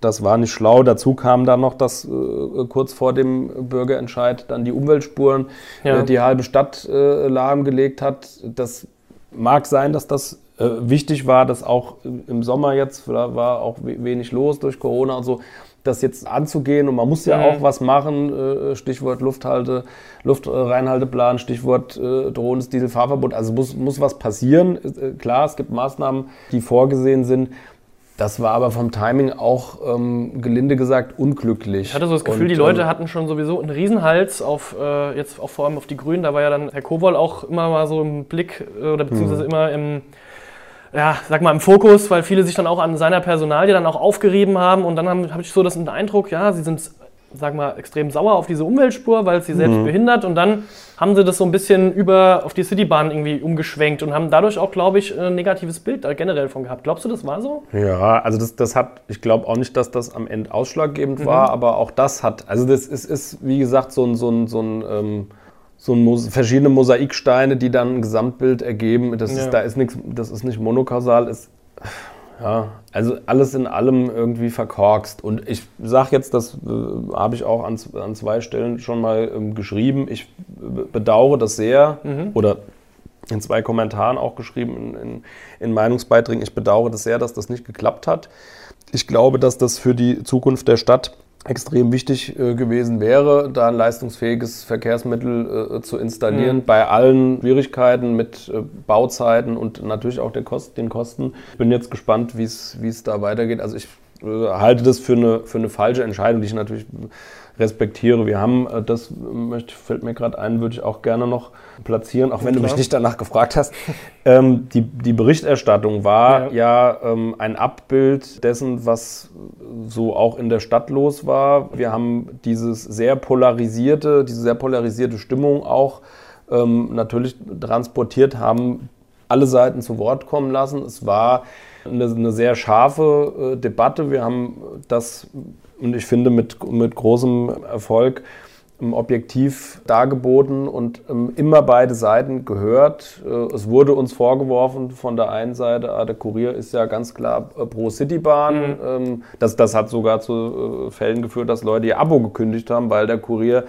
das war nicht schlau. Dazu kam dann noch, dass äh, kurz vor dem Bürgerentscheid dann die Umweltspuren ja. äh, die halbe Stadt äh, lahmgelegt hat. Das mag sein, dass das äh, wichtig war, dass auch im Sommer jetzt, da war auch wenig los durch Corona und so, das jetzt anzugehen und man muss ja mhm. auch was machen, äh, Stichwort Lufthalte, Luftreinhalteplan, Stichwort äh, drohendes Dieselfahrverbot. Also muss, muss was passieren. Äh, klar, es gibt Maßnahmen, die vorgesehen sind. Das war aber vom Timing auch ähm, gelinde gesagt unglücklich. Ich hatte so das Gefühl, und, die Leute ähm, hatten schon sowieso einen Riesenhals auf äh, jetzt auch vor allem auf die Grünen. Da war ja dann Herr Kowol auch immer mal so im Blick äh, oder beziehungsweise mhm. immer im ja, sag mal, im Fokus, weil viele sich dann auch an seiner Personalie dann auch aufgerieben haben. Und dann habe hab ich so das, den Eindruck, ja, sie sind, sag mal, extrem sauer auf diese Umweltspur, weil es sie selbst mhm. behindert. Und dann haben sie das so ein bisschen über auf die Citybahn irgendwie umgeschwenkt und haben dadurch auch, glaube ich, ein negatives Bild generell von gehabt. Glaubst du, das war so? Ja, also das, das hat, ich glaube auch nicht, dass das am Ende ausschlaggebend mhm. war, aber auch das hat, also das ist, ist wie gesagt, so ein, so ein, so ein ähm, so ein Mos verschiedene Mosaiksteine, die dann ein Gesamtbild ergeben. Das ja. ist, da ist nichts, das ist nicht monokausal, ist ja, also alles in allem irgendwie verkorkst. Und ich sage jetzt, das äh, habe ich auch an, an, zwei Stellen schon mal ähm, geschrieben. Ich bedauere das sehr mhm. oder in zwei Kommentaren auch geschrieben in, in, in Meinungsbeiträgen. Ich bedauere das sehr, dass das nicht geklappt hat. Ich glaube, dass das für die Zukunft der Stadt extrem wichtig äh, gewesen wäre, da ein leistungsfähiges Verkehrsmittel äh, zu installieren, mhm. bei allen Schwierigkeiten mit äh, Bauzeiten und natürlich auch den, Kost den Kosten. Ich bin jetzt gespannt, wie es da weitergeht. Also ich halte das für eine, für eine falsche Entscheidung, die ich natürlich respektiere. Wir haben, äh, das möchte, fällt mir gerade ein, würde ich auch gerne noch platzieren, auch wenn du mich nicht danach gefragt hast. ähm, die, die Berichterstattung war ja, ja ähm, ein Abbild dessen, was so auch in der Stadt los war. Wir haben dieses sehr polarisierte, diese sehr polarisierte Stimmung auch ähm, natürlich transportiert, haben alle Seiten zu Wort kommen lassen. Es war eine, eine sehr scharfe äh, Debatte. Wir haben das und ich finde mit, mit großem Erfolg ähm, objektiv dargeboten und ähm, immer beide Seiten gehört. Äh, es wurde uns vorgeworfen von der einen Seite, ah, der Kurier ist ja ganz klar äh, pro Citybahn. Mhm. Ähm, das, das hat sogar zu äh, Fällen geführt, dass Leute ihr Abo gekündigt haben, weil der Kurier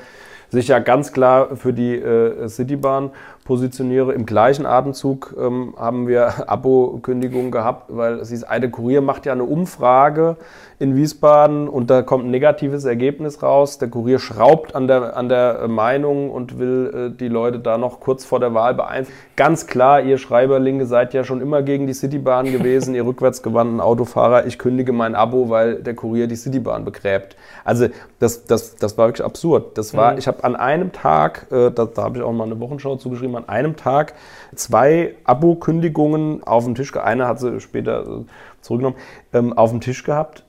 sich ja ganz klar für die äh, Citybahn positioniere. Im gleichen Atemzug ähm, haben wir Abo-Kündigungen gehabt, weil es hieß, eine Kurier macht ja eine Umfrage in Wiesbaden und da kommt ein negatives Ergebnis raus. Der Kurier schraubt an der, an der Meinung und will äh, die Leute da noch kurz vor der Wahl beeinflussen. Ganz klar, ihr Schreiberlinge seid ja schon immer gegen die Citybahn gewesen, ihr rückwärtsgewandten Autofahrer. Ich kündige mein Abo, weil der Kurier die Citybahn begräbt. Also das, das, das war wirklich absurd. Das war, mhm. ich habe an einem Tag, äh, da, da habe ich auch mal eine Wochenschau zugeschrieben, an einem Tag zwei Abo-Kündigungen auf dem Tisch, eine hat sie später äh, zurückgenommen, ähm, auf dem Tisch gehabt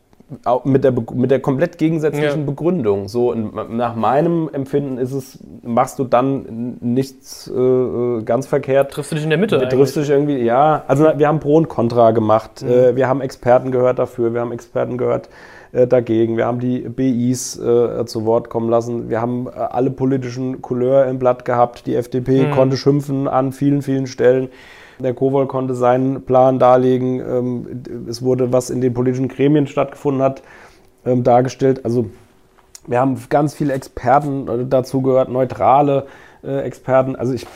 mit der, mit der komplett gegensätzlichen ja. Begründung. So, nach meinem Empfinden ist es, machst du dann nichts äh, äh ganz verkehrt. Triffst du dich in der Mitte? Triffst du dich irgendwie, ja. Also wir haben Pro und Contra gemacht. Mhm. Äh, wir haben Experten gehört dafür, wir haben Experten gehört äh, dagegen. Wir haben die BIs äh, zu Wort kommen lassen. Wir haben äh, alle politischen Couleur im Blatt gehabt. Die FDP mhm. konnte schimpfen an vielen, vielen Stellen. Der Kowol konnte seinen Plan darlegen. Ähm, es wurde, was in den politischen Gremien stattgefunden hat, ähm, dargestellt. Also wir haben ganz viele Experten äh, dazu gehört, neutrale äh, Experten. Also ich,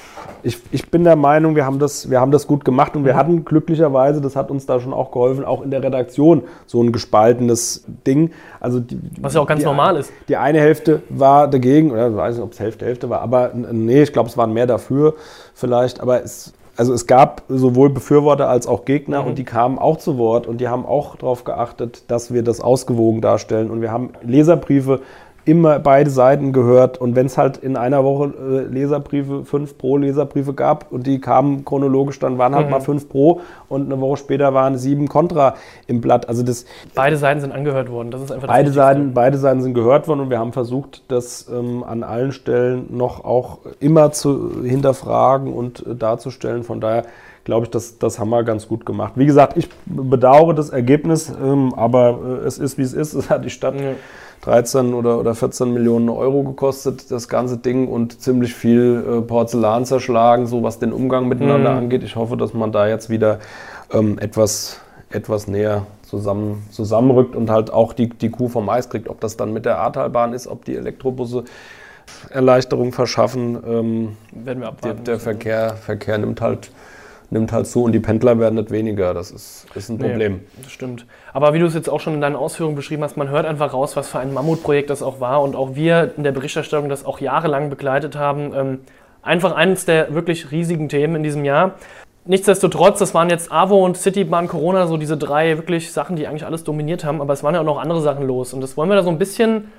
ich, ich bin der Meinung, wir haben, das, wir haben das gut gemacht und wir mhm. hatten glücklicherweise, das hat uns da schon auch geholfen, auch in der Redaktion so ein gespaltenes Ding. Also die, Was ja auch ganz die, normal ist. Die eine Hälfte war dagegen, oder ich weiß nicht, ob es Hälfte Hälfte war, aber nee, ich glaube, es waren mehr dafür vielleicht, aber es also es gab sowohl Befürworter als auch Gegner mhm. und die kamen auch zu Wort und die haben auch darauf geachtet, dass wir das ausgewogen darstellen. Und wir haben Leserbriefe immer beide Seiten gehört. Und wenn es halt in einer Woche äh, Leserbriefe, fünf pro Leserbriefe gab und die kamen chronologisch, dann waren halt mhm. mal fünf pro und eine Woche später waren sieben Contra im Blatt. Also das, beide Seiten sind angehört worden. Das ist einfach beide Seiten, beide Seiten sind gehört worden und wir haben versucht, das ähm, an allen Stellen noch auch immer zu hinterfragen und äh, darzustellen. Von daher glaube ich, das, das haben wir ganz gut gemacht. Wie gesagt, ich bedauere das Ergebnis, ähm, aber äh, es ist, wie es ist. Es hat die Stadt ja 13 oder, oder 14 Millionen Euro gekostet, das ganze Ding, und ziemlich viel äh, Porzellan zerschlagen, so was den Umgang miteinander mhm. angeht. Ich hoffe, dass man da jetzt wieder ähm, etwas, etwas näher zusammen, zusammenrückt und halt auch die, die Kuh vom Eis kriegt. Ob das dann mit der Ahrtalbahn ist, ob die Elektrobusse Erleichterung verschaffen. Ähm, Werden wir abwarten. Der, der Verkehr, Verkehr nimmt halt nimmt halt zu und die Pendler werden nicht weniger. Das ist, ist ein Problem. Nee, das stimmt. Aber wie du es jetzt auch schon in deinen Ausführungen beschrieben hast, man hört einfach raus, was für ein Mammutprojekt das auch war und auch wir in der Berichterstattung das auch jahrelang begleitet haben. Ähm, einfach eines der wirklich riesigen Themen in diesem Jahr. Nichtsdestotrotz, das waren jetzt AWO und Citybahn Corona so diese drei wirklich Sachen, die eigentlich alles dominiert haben, aber es waren ja auch noch andere Sachen los und das wollen wir da so ein bisschen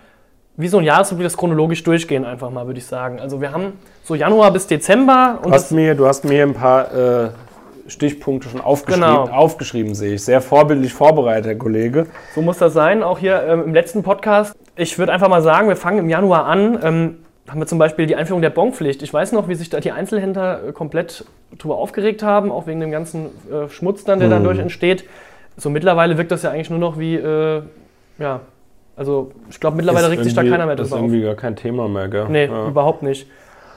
wie so ein Jahresrückblick das chronologisch durchgehen, einfach mal, würde ich sagen. Also wir haben so Januar bis Dezember. du, hast mir, du hast mir ein paar äh, Stichpunkte schon aufgeschrieben, genau. aufgeschrieben, sehe ich. Sehr vorbildlich vorbereitet, Herr Kollege. So muss das sein, auch hier ähm, im letzten Podcast. Ich würde einfach mal sagen, wir fangen im Januar an. Ähm, haben wir zum Beispiel die Einführung der Bonpflicht. Ich weiß noch, wie sich da die Einzelhändler äh, komplett drüber aufgeregt haben, auch wegen dem ganzen äh, Schmutz dann, der mhm. dadurch entsteht. So mittlerweile wirkt das ja eigentlich nur noch wie, äh, ja, also ich glaube, mittlerweile regt sich da keiner mehr drüber. Das ist irgendwie gar kein Thema mehr, gell? Nee, ja. überhaupt nicht.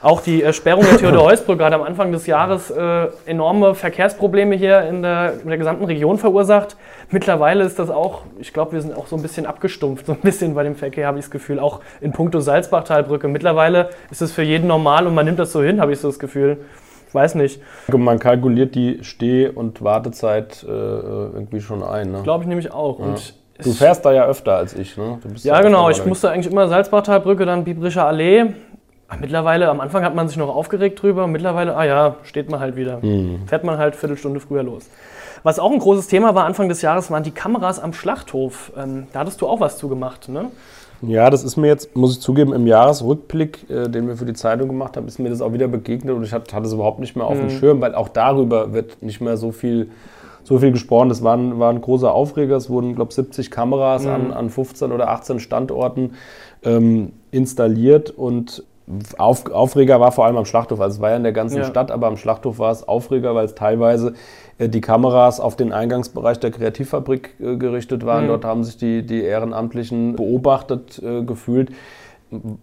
Auch die äh, Sperrung der Theodor-Heuss-Brücke hat am Anfang des Jahres äh, enorme Verkehrsprobleme hier in der, in der, gesamten Region verursacht. Mittlerweile ist das auch, ich glaube, wir sind auch so ein bisschen abgestumpft, so ein bisschen bei dem Verkehr, habe ich das Gefühl. Auch in puncto Salzbachtalbrücke. Mittlerweile ist es für jeden normal und man nimmt das so hin, habe ich so das Gefühl. Ich weiß nicht. Man kalkuliert die Steh- und Wartezeit äh, irgendwie schon ein. Ne? Glaube ich nämlich auch. Ja. Und Du fährst da ja öfter als ich, ne? ja, genau. Ich musste eigentlich immer Salzbachtalbrücke, dann Bibrische Allee Mittlerweile, am Anfang hat man sich noch aufgeregt drüber, mittlerweile, ah ja, steht man halt wieder. Mhm. Fährt man halt Viertelstunde früher los. Was auch ein großes Thema war Anfang des Jahres, waren die Kameras am Schlachthof. Ähm, da hattest du auch was zugemacht, ne? Ja, das ist mir jetzt, muss ich zugeben, im Jahresrückblick, äh, den wir für die Zeitung gemacht haben, ist mir das auch wieder begegnet und ich hatte, hatte es überhaupt nicht mehr auf dem Schirm, weil auch darüber wird nicht mehr so viel, so viel gesprochen. Das war ein, war ein großer Aufreger. Es wurden, glaube ich, 70 Kameras an, an 15 oder 18 Standorten ähm, installiert und auf, Aufreger war vor allem am Schlachthof. Also es war ja in der ganzen Ja. Stadt, aber am Schlachthof war es Aufreger, weil es teilweise äh, die Kameras auf den Eingangsbereich der Kreativfabrik äh, gerichtet waren. Mhm. Dort haben sich die, die Ehrenamtlichen beobachtet äh, gefühlt.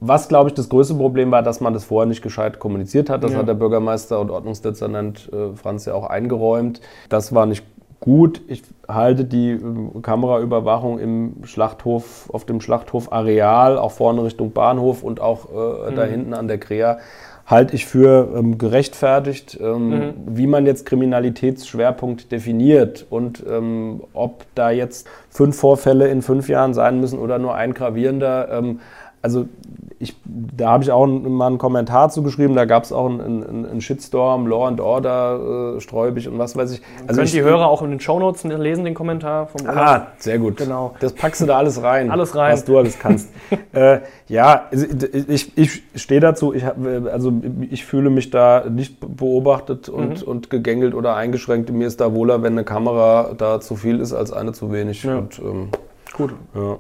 Was, glaube ich, das größte Problem war, dass man das vorher nicht gescheit kommuniziert hat. Das Ja. hat der Bürgermeister und Ordnungsdezernent äh, Franz ja auch eingeräumt. Das war nicht gut. Ich halte die ähm, Kameraüberwachung im Schlachthof, auf dem Schlachthof-Areal, auch vorne Richtung Bahnhof und auch äh, da hinten an der Krea, halte ich für ähm, gerechtfertigt, ähm, wie man jetzt Kriminalitätsschwerpunkt definiert und ähm, ob da jetzt fünf Vorfälle in fünf Jahren sein müssen oder nur ein gravierender. Also ich, da habe ich auch mal einen Kommentar zugeschrieben, da gab es auch einen, einen, einen Shitstorm, Law and Order, äh, sträubig und was weiß ich. Also Können ich, die Hörer auch in den Shownotes lesen, den Kommentar vom Olaf. Ah, sehr gut. Genau. Das packst du da alles rein. Alles rein. Was du alles kannst. äh, ja, also ich, ich stehe dazu, ich, hab, also ich fühle mich da nicht beobachtet und, Mhm. und gegängelt oder eingeschränkt. Mir ist da wohler, wenn eine Kamera da zu viel ist, als eine zu wenig. Ja. Und, ähm, Gut. ja.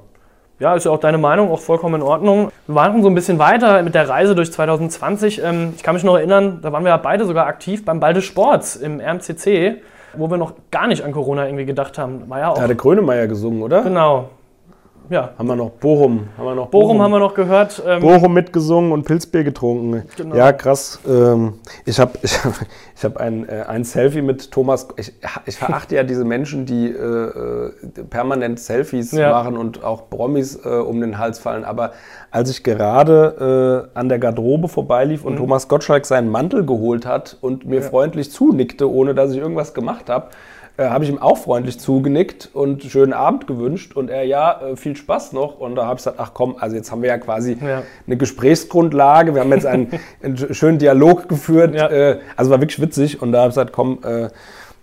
Ja, ist ja auch deine Meinung, auch vollkommen in Ordnung. Wir waren so ein bisschen weiter mit der Reise durch 2020. Ähm, ich kann mich noch erinnern, da waren wir ja beide sogar aktiv beim Ball des Sports im RMCC, wo wir noch gar nicht an Corona irgendwie gedacht haben. War ja auch. Da hatte Grönemeyer gesungen, oder? genau. Ja. Haben wir noch Bochum. Haben wir noch Bochum haben wir noch gehört. Ähm, Bochum mitgesungen und Pilzbier getrunken. Genau. Ja, krass. Ähm, ich habe ich hab, ich hab ein, äh, ein Selfie mit Thomas. Ich, ich verachte ja diese Menschen, die äh, äh, permanent Selfies Ja. machen und auch Promis äh, um den Hals fallen. Aber als ich gerade äh, an der Garderobe vorbeilief und Thomas Gottschalk seinen Mantel geholt hat und mir freundlich zunickte, ohne dass ich irgendwas gemacht habe, äh, habe ich ihm auch freundlich zugenickt und schönen Abend gewünscht und er, ja, äh, viel Spaß noch. Und da habe ich gesagt, ach komm, also jetzt haben wir ja quasi Ja. eine Gesprächsgrundlage, wir haben jetzt einen, einen schönen Dialog geführt, Ja. äh, also war wirklich witzig und da habe ich gesagt, komm,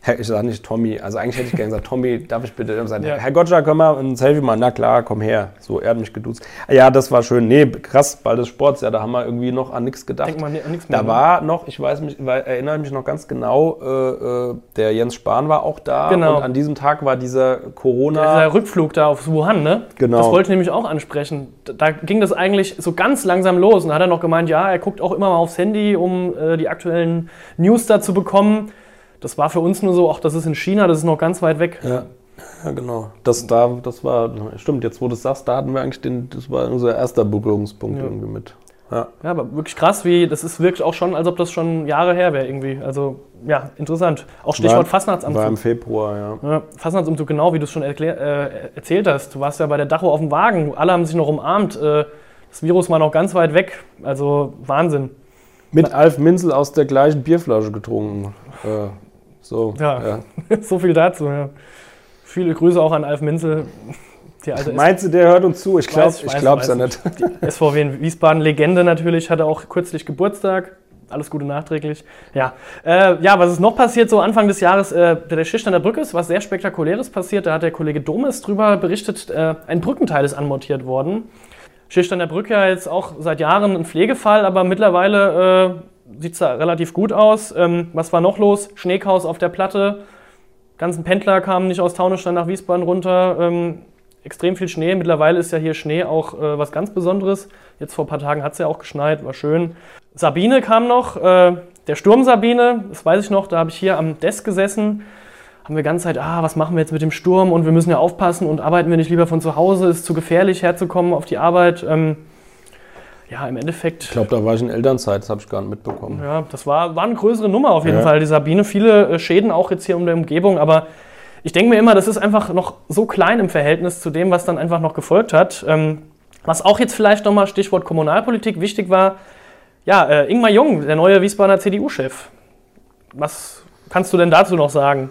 Herr, ich sage nicht Tommy, also eigentlich hätte ich gerne gesagt, Tommy, darf ich bitte, gesagt, Ja. Herr Gottschalk, können wir ein Selfie machen? Na klar, komm her. So, er hat mich geduzt. Ja, das war schön. Nee, krass, Ball des Sports, ja, da haben wir irgendwie noch an nichts gedacht. Denkt man an nichts mehr, Da ne? war noch, ich weiß mich, erinnere mich noch ganz genau, äh, äh, der Jens Spahn war auch da Genau. und an diesem Tag war dieser Corona. Dieser Rückflug da auf Wuhan, ne? Genau. Das wollte ich nämlich auch ansprechen. Da- Da ging das eigentlich so ganz langsam los. Und da hat er noch gemeint, ja, er guckt auch immer mal aufs Handy, um äh, die aktuellen News da zu bekommen. Das war für uns nur so, ach, das ist in China, das ist noch ganz weit weg. Ja, ja genau. Das, da, das war, stimmt, jetzt wo du es sagst, da hatten wir eigentlich den, das war unser erster Berührungspunkt Ja. irgendwie mit. Ja. Ja, aber wirklich krass, wie das ist wirklich auch schon, als ob das schon Jahre her wäre irgendwie. Also ja, interessant. Auch Stichwort War- Fastnachtsamzug. War im Februar, ja. Ja, Fastnachtsumzug, genau wie du es schon erklär, äh, erzählt hast. Du warst ja bei der Dacho auf dem Wagen, alle haben sich noch umarmt. Äh, das Virus war noch ganz weit weg. Also Wahnsinn. Mit Alf Minzel aus der gleichen Bierflasche getrunken. Äh, so. Ja. so viel dazu. Ja. Viele Grüße auch an Alf Minzel. Die Meinst du, der hört uns zu? Ich glaube ich weiß, glaub's ja nicht. SVW in Wiesbaden, Legende natürlich, hatte auch kürzlich Geburtstag. Alles Gute nachträglich. Ja, äh, ja was ist noch passiert? So Anfang des Jahres, äh, der Schicht an der Brücke ist was sehr Spektakuläres passiert. Da hat der Kollege Domes drüber berichtet. Äh, ein Brückenteil ist anmontiert worden. Schicht an der Brücke ja jetzt auch seit Jahren ein Pflegefall, aber mittlerweile äh, sieht es da relativ gut aus. Ähm, was war noch los? Schneechaos auf der Platte. Ganzen Pendler kamen nicht aus Taunusstein nach Wiesbaden runter. Ähm, extrem viel Schnee. Mittlerweile ist ja hier Schnee auch äh, was ganz Besonderes. Jetzt vor ein paar Tagen hat es ja auch geschneit, war schön. Sabine kam noch, äh, der Sturm Sabine, das weiß ich noch, da habe ich hier am Desk gesessen. Haben wir die ganze Zeit, ah, was machen wir jetzt mit dem Sturm und wir müssen ja aufpassen und arbeiten wir nicht lieber von zu Hause, ist zu gefährlich herzukommen auf die Arbeit. Ähm, ja, im Endeffekt. Ich glaube, da war ich in Elternzeit, das habe ich gar nicht mitbekommen. Ja, das war, war eine größere Nummer auf jeden Ja. Fall, die Sabine. Viele äh, Schäden auch jetzt hier um der Umgebung, aber ich denke mir immer, das ist einfach noch so klein im Verhältnis zu dem, was dann einfach noch gefolgt hat. Ähm, was auch jetzt vielleicht nochmal Stichwort Kommunalpolitik wichtig war, ja, äh, Ingmar Jung, der neue Wiesbadener CDU-Chef. Was kannst du denn dazu noch sagen?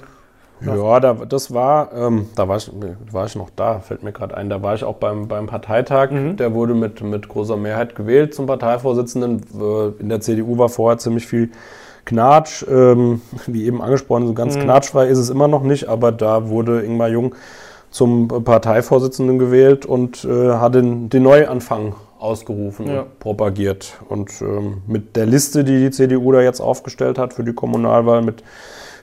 Ja, da, das war, ähm, da war ich, war ich noch da, fällt mir gerade ein. Da war ich auch beim, beim Parteitag. Mhm. Der wurde mit, mit großer Mehrheit gewählt zum Parteivorsitzenden. Äh, in der CDU war vorher ziemlich viel Knatsch. Ähm, wie eben angesprochen, so ganz mhm. knatschfrei ist es immer noch nicht, aber da wurde Ingmar Jung zum Parteivorsitzenden gewählt und äh, hat den, den Neuanfang ausgerufen ja. und propagiert. Und ähm, mit der Liste, die die CDU da jetzt aufgestellt hat für die Kommunalwahl, mit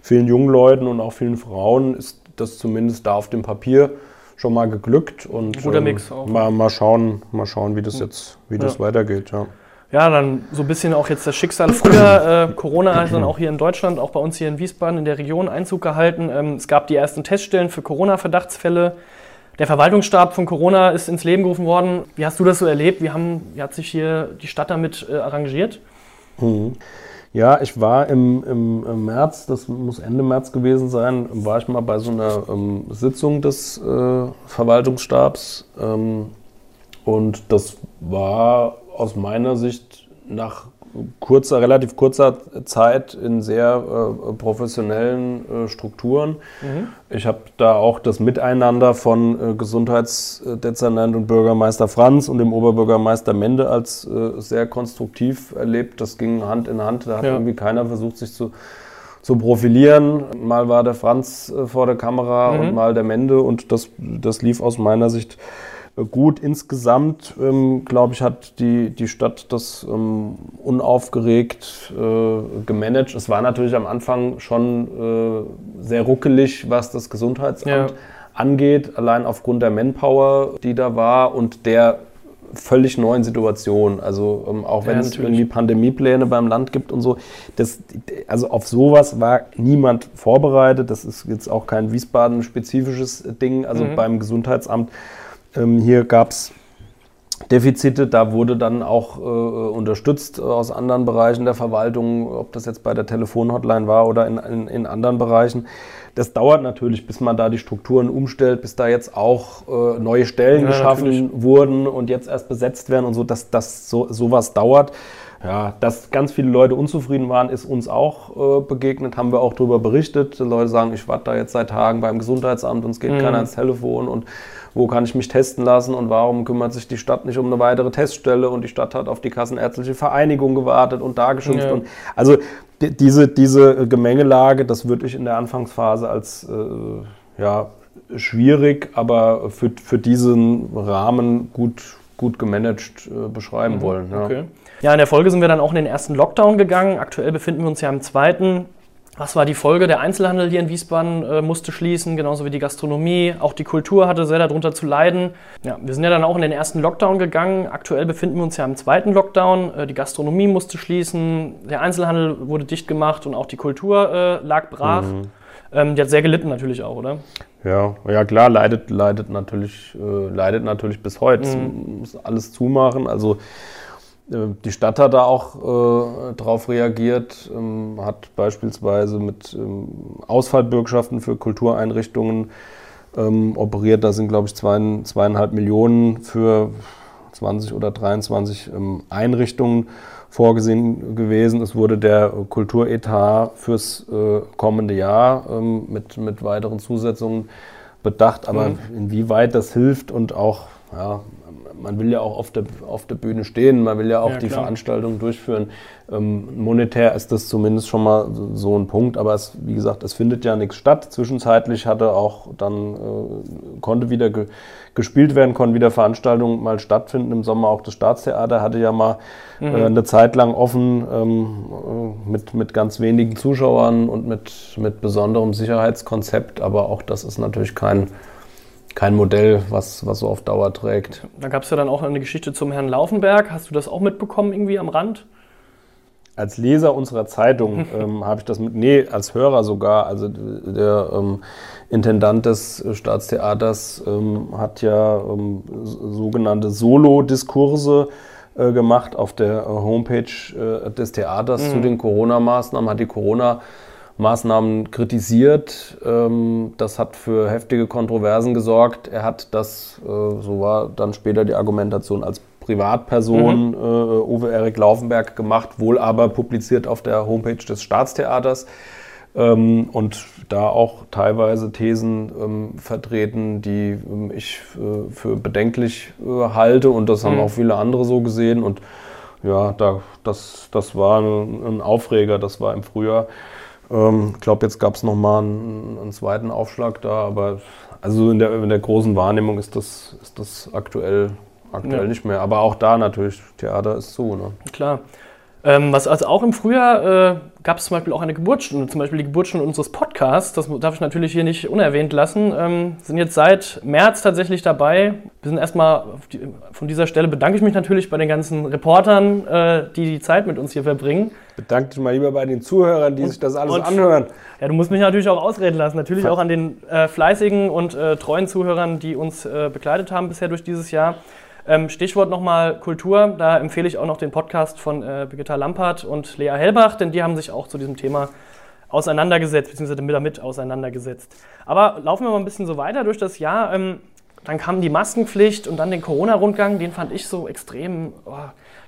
vielen jungen Leuten und auch vielen Frauen ist das zumindest da auf dem Papier schon mal geglückt. Und Guter ähm, Mix auch. Mal, mal, schauen, mal schauen, wie das jetzt wie das weitergeht. Ja. Ja, dann so ein bisschen auch jetzt das Schicksal. Früher, äh, Corona hat dann auch hier in Deutschland, auch bei uns hier in Wiesbaden in der Region Einzug gehalten. Ähm, es gab die ersten Teststellen für Corona-Verdachtsfälle. Der Verwaltungsstab von Corona ist ins Leben gerufen worden. Wie hast du das so erlebt? Wie, haben, wie hat sich hier die Stadt damit äh, arrangiert? Mhm. Ja, ich war im, im, im, März, das muss Ende März gewesen sein, war ich mal bei so einer ähm, Sitzung des äh, Verwaltungsstabs. Ähm, und das war aus meiner Sicht nach kurzer, relativ kurzer Zeit in sehr äh, professionellen äh, Strukturen. Mhm. Ich habe da auch das Miteinander von äh, Gesundheitsdezernent und Bürgermeister Franz und dem Oberbürgermeister Mende als äh, sehr konstruktiv erlebt. Das ging Hand in Hand. Da hat ja. irgendwie keiner versucht, sich zu zu profilieren. Mal war der Franz äh, vor der Kamera mhm. und mal der Mende und das, das lief aus meiner Sicht gut. Insgesamt, ähm, glaube ich, hat die, die Stadt das ähm, unaufgeregt äh, gemanagt. Es war natürlich am Anfang schon äh, sehr ruckelig, was das Gesundheitsamt ja. angeht, allein aufgrund der Manpower, die da war und der völlig neuen Situation. Also ähm, auch wenn ja, es irgendwie Pandemiepläne beim Land gibt und so. Das, also auf sowas war niemand vorbereitet. Das ist jetzt auch kein Wiesbaden-spezifisches Ding. Also mhm. beim Gesundheitsamt ähm, hier gab es Defizite, da wurde dann auch äh, unterstützt aus anderen Bereichen der Verwaltung, ob das jetzt bei der Telefonhotline war oder in, in, in, anderen Bereichen. Das dauert natürlich, bis man da die Strukturen umstellt, bis da jetzt auch äh, neue Stellen ja, geschaffen natürlich. wurden und jetzt erst besetzt werden und so, dass das so sowas dauert. Ja, dass ganz viele Leute unzufrieden waren, ist uns auch äh, begegnet, haben wir auch darüber berichtet. Die Leute sagen, ich warte da jetzt seit Tagen beim Gesundheitsamt und es geht mhm. keiner ans Telefon und wo kann ich mich testen lassen und warum kümmert sich die Stadt nicht um eine weitere Teststelle und die Stadt hat auf die Kassenärztliche Vereinigung gewartet und da geschimpft. Ja. Und, also diese, diese Gemengelage, das würde ich in der Anfangsphase als äh, ja, schwierig, aber für, für diesen Rahmen gut, gut gemanagt äh, beschreiben mhm. wollen. Ja. Okay. Ja, in der Folge sind wir dann auch in den ersten Lockdown gegangen. Aktuell befinden wir uns ja im zweiten. Was war die Folge? Der Einzelhandel hier in Wiesbaden äh, musste schließen, genauso wie die Gastronomie. Auch die Kultur hatte sehr darunter zu leiden. Ja, wir sind ja dann auch in den ersten Lockdown gegangen. Aktuell befinden wir uns ja im zweiten Lockdown. Äh, die Gastronomie musste schließen, der Einzelhandel wurde dicht gemacht und auch die Kultur äh, lag brach. Mhm. Ähm, die hat sehr gelitten natürlich auch, oder? Ja, ja klar, leidet, leidet, natürlich, äh, leidet natürlich bis heute. Mhm. Muss alles zumachen. Also die Stadt hat da auch äh, darauf reagiert, ähm, hat beispielsweise mit ähm, Ausfallbürgschaften für Kultureinrichtungen ähm, operiert. Da sind, glaube ich, zwei, zweieinhalb Millionen für 20 oder 23 ähm, Einrichtungen vorgesehen gewesen. Es wurde der Kulturetat fürs äh, kommende Jahr ähm, mit, mit weiteren Zusetzungen bedacht. Aber mhm. inwieweit das hilft und auch ja, man will ja auch auf der, auf der Bühne stehen, man will ja auch ja, die Veranstaltung durchführen. Ähm, monetär ist das zumindest schon mal so ein Punkt, aber es, wie gesagt, es findet ja nichts statt. Zwischenzeitlich hatte auch dann, äh, konnte wieder ge gespielt werden, konnten wieder Veranstaltungen mal stattfinden. Im Sommer auch das Staatstheater hatte ja mal äh, mhm. äh, eine Zeit lang offen ähm, äh, mit, mit ganz wenigen Zuschauern und mit, mit besonderem Sicherheitskonzept, aber auch das ist natürlich kein kein Modell, was, was so auf Dauer trägt. Da gab es ja dann auch eine Geschichte zum Herrn Laufenberg. Hast du das auch mitbekommen, irgendwie am Rand? Als Leser unserer Zeitung ähm, habe ich das mit, nee, als Hörer sogar. Also der ähm, Intendant des Staatstheaters ähm, hat ja ähm, sogenannte Solo-Diskurse äh, gemacht auf der Homepage äh, des Theaters mhm. zu den Corona-Maßnahmen, hat die Corona- Maßnahmen kritisiert. Ähm, das hat für heftige Kontroversen gesorgt. Er hat das, äh, so war dann später die Argumentation, als Privatperson mhm. Äh, Uwe Erik Laufenberg gemacht, wohl aber publiziert auf der Homepage des Staatstheaters. ähm, und da auch teilweise Thesen ähm, vertreten, die ähm, ich äh, für bedenklich äh, halte und das haben Mhm. auch viele andere so gesehen und ja, da, das, das war ein, ein Aufreger, das war im Frühjahr. Ähm, Ich glaube, jetzt gab es nochmal einen, einen zweiten Aufschlag da, aber also in der, in der großen Wahrnehmung ist das, ist das aktuell, aktuell Ja. nicht mehr. Aber auch da natürlich, Theater ist zu. Ne? Klar. Ähm, was also auch im Frühjahr äh, gab es zum Beispiel auch eine Geburtsstunde, zum Beispiel die Geburtsstunde unseres Podcasts. Das darf ich natürlich hier nicht unerwähnt lassen. Ähm, sind jetzt seit März tatsächlich dabei. Wir sind erstmal die, von dieser Stelle bedanke ich mich natürlich bei den ganzen Reportern, äh, die die Zeit mit uns hier verbringen. Bedanke dich mal lieber bei den Zuhörern, die sich das alles und- anhören. Ja, du musst mich natürlich auch ausreden lassen. Natürlich auch an den äh, fleißigen und äh, treuen Zuhörern, die uns äh, begleitet haben bisher durch dieses Jahr. Ähm, Stichwort nochmal Kultur. Da empfehle ich auch noch den Podcast von äh, Birgitta Lampert und Lea Hellbach, denn die haben sich auch zu diesem Thema auseinandergesetzt, beziehungsweise mit damit auseinandergesetzt. Aber laufen wir mal ein bisschen so weiter durch das Jahr. Ähm, dann kam die Maskenpflicht und dann den Corona-Rundgang. Den fand ich so extrem. Oh,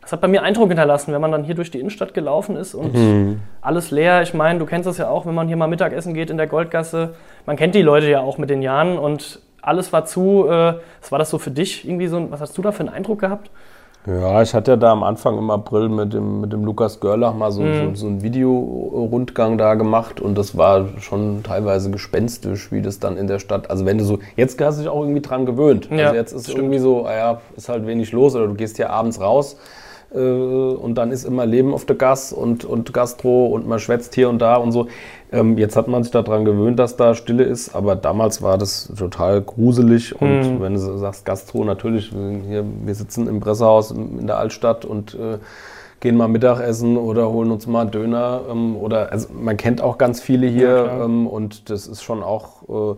das hat bei mir Eindruck hinterlassen, wenn man dann hier durch die Innenstadt gelaufen ist und alles leer. Ich meine, du kennst das ja auch, wenn man hier mal Mittagessen geht in der Goldgasse. Man kennt die Leute ja auch mit den Jahren und alles war zu. Äh, was war das so für dich? Irgendwie so, was hast du da für einen Eindruck gehabt? Ja, ich hatte ja da am Anfang im April mit dem, mit dem Lukas Görlach mal so, Mhm. so, so einen Videorundgang da gemacht und das war schon teilweise gespenstisch, wie das dann in der Stadt. Also wenn du so, jetzt hast du dich auch irgendwie dran gewöhnt. Ja, also jetzt ist irgendwie so, ah ja, ist halt wenig los oder du gehst hier abends raus äh, und dann ist immer Leben auf der Gas und, und Gastro und man schwätzt hier und da und so. Ähm, jetzt hat man sich daran gewöhnt, dass da Stille ist, aber damals war das total gruselig und wenn du sagst Gastro, natürlich, wir, hier, wir sitzen im Pressehaus in der Altstadt und äh, gehen mal Mittagessen oder holen uns mal Döner ähm, oder also man kennt auch ganz viele hier Ja, ähm, und das ist schon auch äh,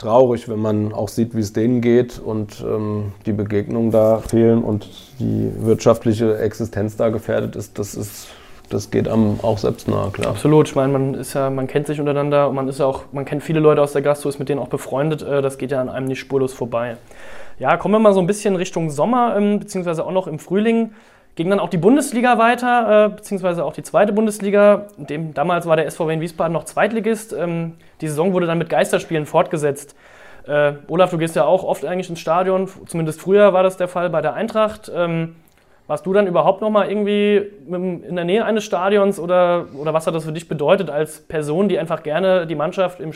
traurig, wenn man auch sieht, wie es denen geht und ähm, die Begegnungen da fehlen und die wirtschaftliche Existenz da gefährdet ist. Das ist, das geht einem auch selbst nahe, klar. Absolut. Ich meine, man ist ja, man kennt sich untereinander und man ist ja auch, man kennt viele Leute aus der Gastro, ist mit denen auch befreundet. Äh, das geht ja an einem nicht spurlos vorbei. Ja, kommen wir mal so ein bisschen Richtung Sommer, ähm, beziehungsweise auch noch im Frühling. Ging dann auch die Bundesliga weiter, äh, beziehungsweise auch die zweite Bundesliga. Dem, damals war der SVW in Wiesbaden noch Zweitligist. Ähm, die Saison wurde dann mit Geisterspielen fortgesetzt. Äh, Olaf, du gehst ja auch oft eigentlich ins Stadion, zumindest früher war das der Fall bei der Eintracht. Ähm, warst du dann überhaupt noch mal irgendwie in der Nähe eines Stadions oder, oder was hat das für dich bedeutet als Person, die einfach gerne die Mannschaft im,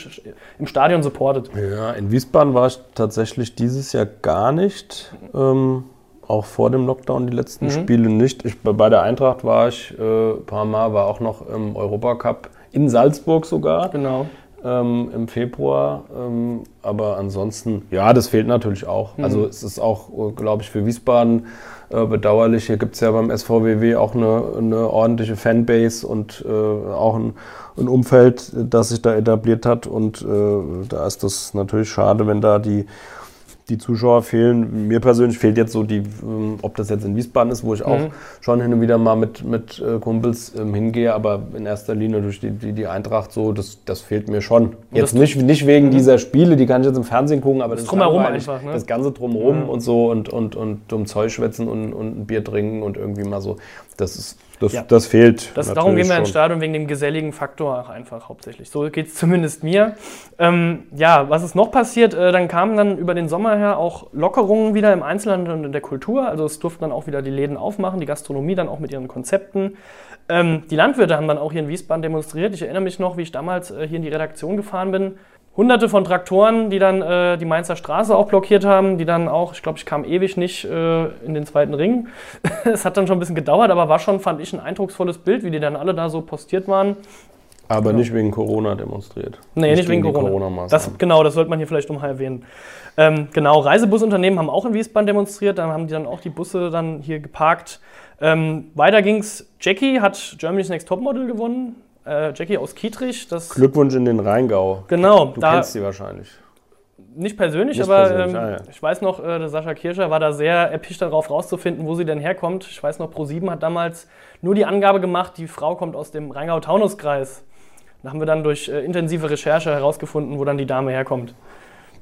im Stadion supportet? Ja, in Wiesbaden war ich tatsächlich dieses Jahr gar nicht. Ähm, auch vor dem Lockdown die letzten Spiele nicht. Ich, bei- der Eintracht war ich äh, ein paar Mal, war auch noch im Europacup in Salzburg sogar. Genau. ähm, im Februar. Ähm, aber ansonsten, ja, das fehlt natürlich auch. Also es ist auch, äh, glaube ich, für Wiesbaden äh, bedauerlich. Hier gibt es ja beim SVWW auch eine, eine ordentliche Fanbase und äh, auch ein, ein Umfeld, das sich da etabliert hat. Und äh, da ist das natürlich schade, wenn da die die Zuschauer fehlen. Mir persönlich fehlt jetzt so die, ähm, ob das jetzt in Wiesbaden ist, wo ich auch schon hin und wieder mal mit, mit äh, Kumpels ähm, hingehe, aber in erster Linie durch die, die, die Eintracht so, das, das fehlt mir schon. Jetzt das- nicht, nicht wegen dieser Spiele, die kann ich jetzt im Fernsehen gucken, aber das, ist Drumherum einfach, ne? Das Ganze drumherum und so und, und, und um Zeug schwätzen und, und ein Bier trinken und irgendwie mal so, das ist, das, Ja. das fehlt. Das, darum gehen wir ins. Stadion wegen dem geselligen Faktor auch einfach hauptsächlich. So geht es zumindest mir. Ähm, ja, was ist noch passiert? Äh, dann kamen dann über den Sommer her auch Lockerungen wieder im Einzelhandel und in der Kultur. Also es durften dann auch wieder die Läden aufmachen, die Gastronomie dann auch mit ihren Konzepten. Ähm, die Landwirte haben dann auch hier in Wiesbaden demonstriert. Ich erinnere mich noch, wie ich damals äh, hier in die Redaktion gefahren bin. Hunderte von Traktoren, die dann äh, die Mainzer Straße auch blockiert haben, die dann auch, ich glaube, ich kam ewig nicht äh, in den zweiten Ring. es hat dann schon ein bisschen gedauert, aber war schon, fand ich, ein eindrucksvolles Bild, wie die dann alle da so postiert waren. Aber nicht wegen Corona demonstriert. Nee, nicht, wegen die Corona. Corona-Maßnahmen. das, genau, das sollte man hier vielleicht nochmal erwähnen. Ähm, genau, Reisebusunternehmen haben auch in Wiesbaden demonstriert, dann haben die dann auch die Busse dann hier geparkt. Ähm, weiter ging's. Jackie hat Germany's Next Topmodel gewonnen. Äh, Jackie aus Kietrich. Das, Glückwunsch in den Rheingau. genau, Du da, kennst sie wahrscheinlich. nicht persönlich, Nicht aber persönlich, ähm, ah, ja. ich weiß noch, äh, der Sascha Kirscher war da sehr erpicht darauf rauszufinden, wo sie denn herkommt. Ich weiß noch, Pro7 hat damals nur die Angabe gemacht, die Frau kommt aus dem Rheingau-Taunus-Kreis. Da haben wir dann durch äh, intensive Recherche herausgefunden, wo dann die Dame herkommt.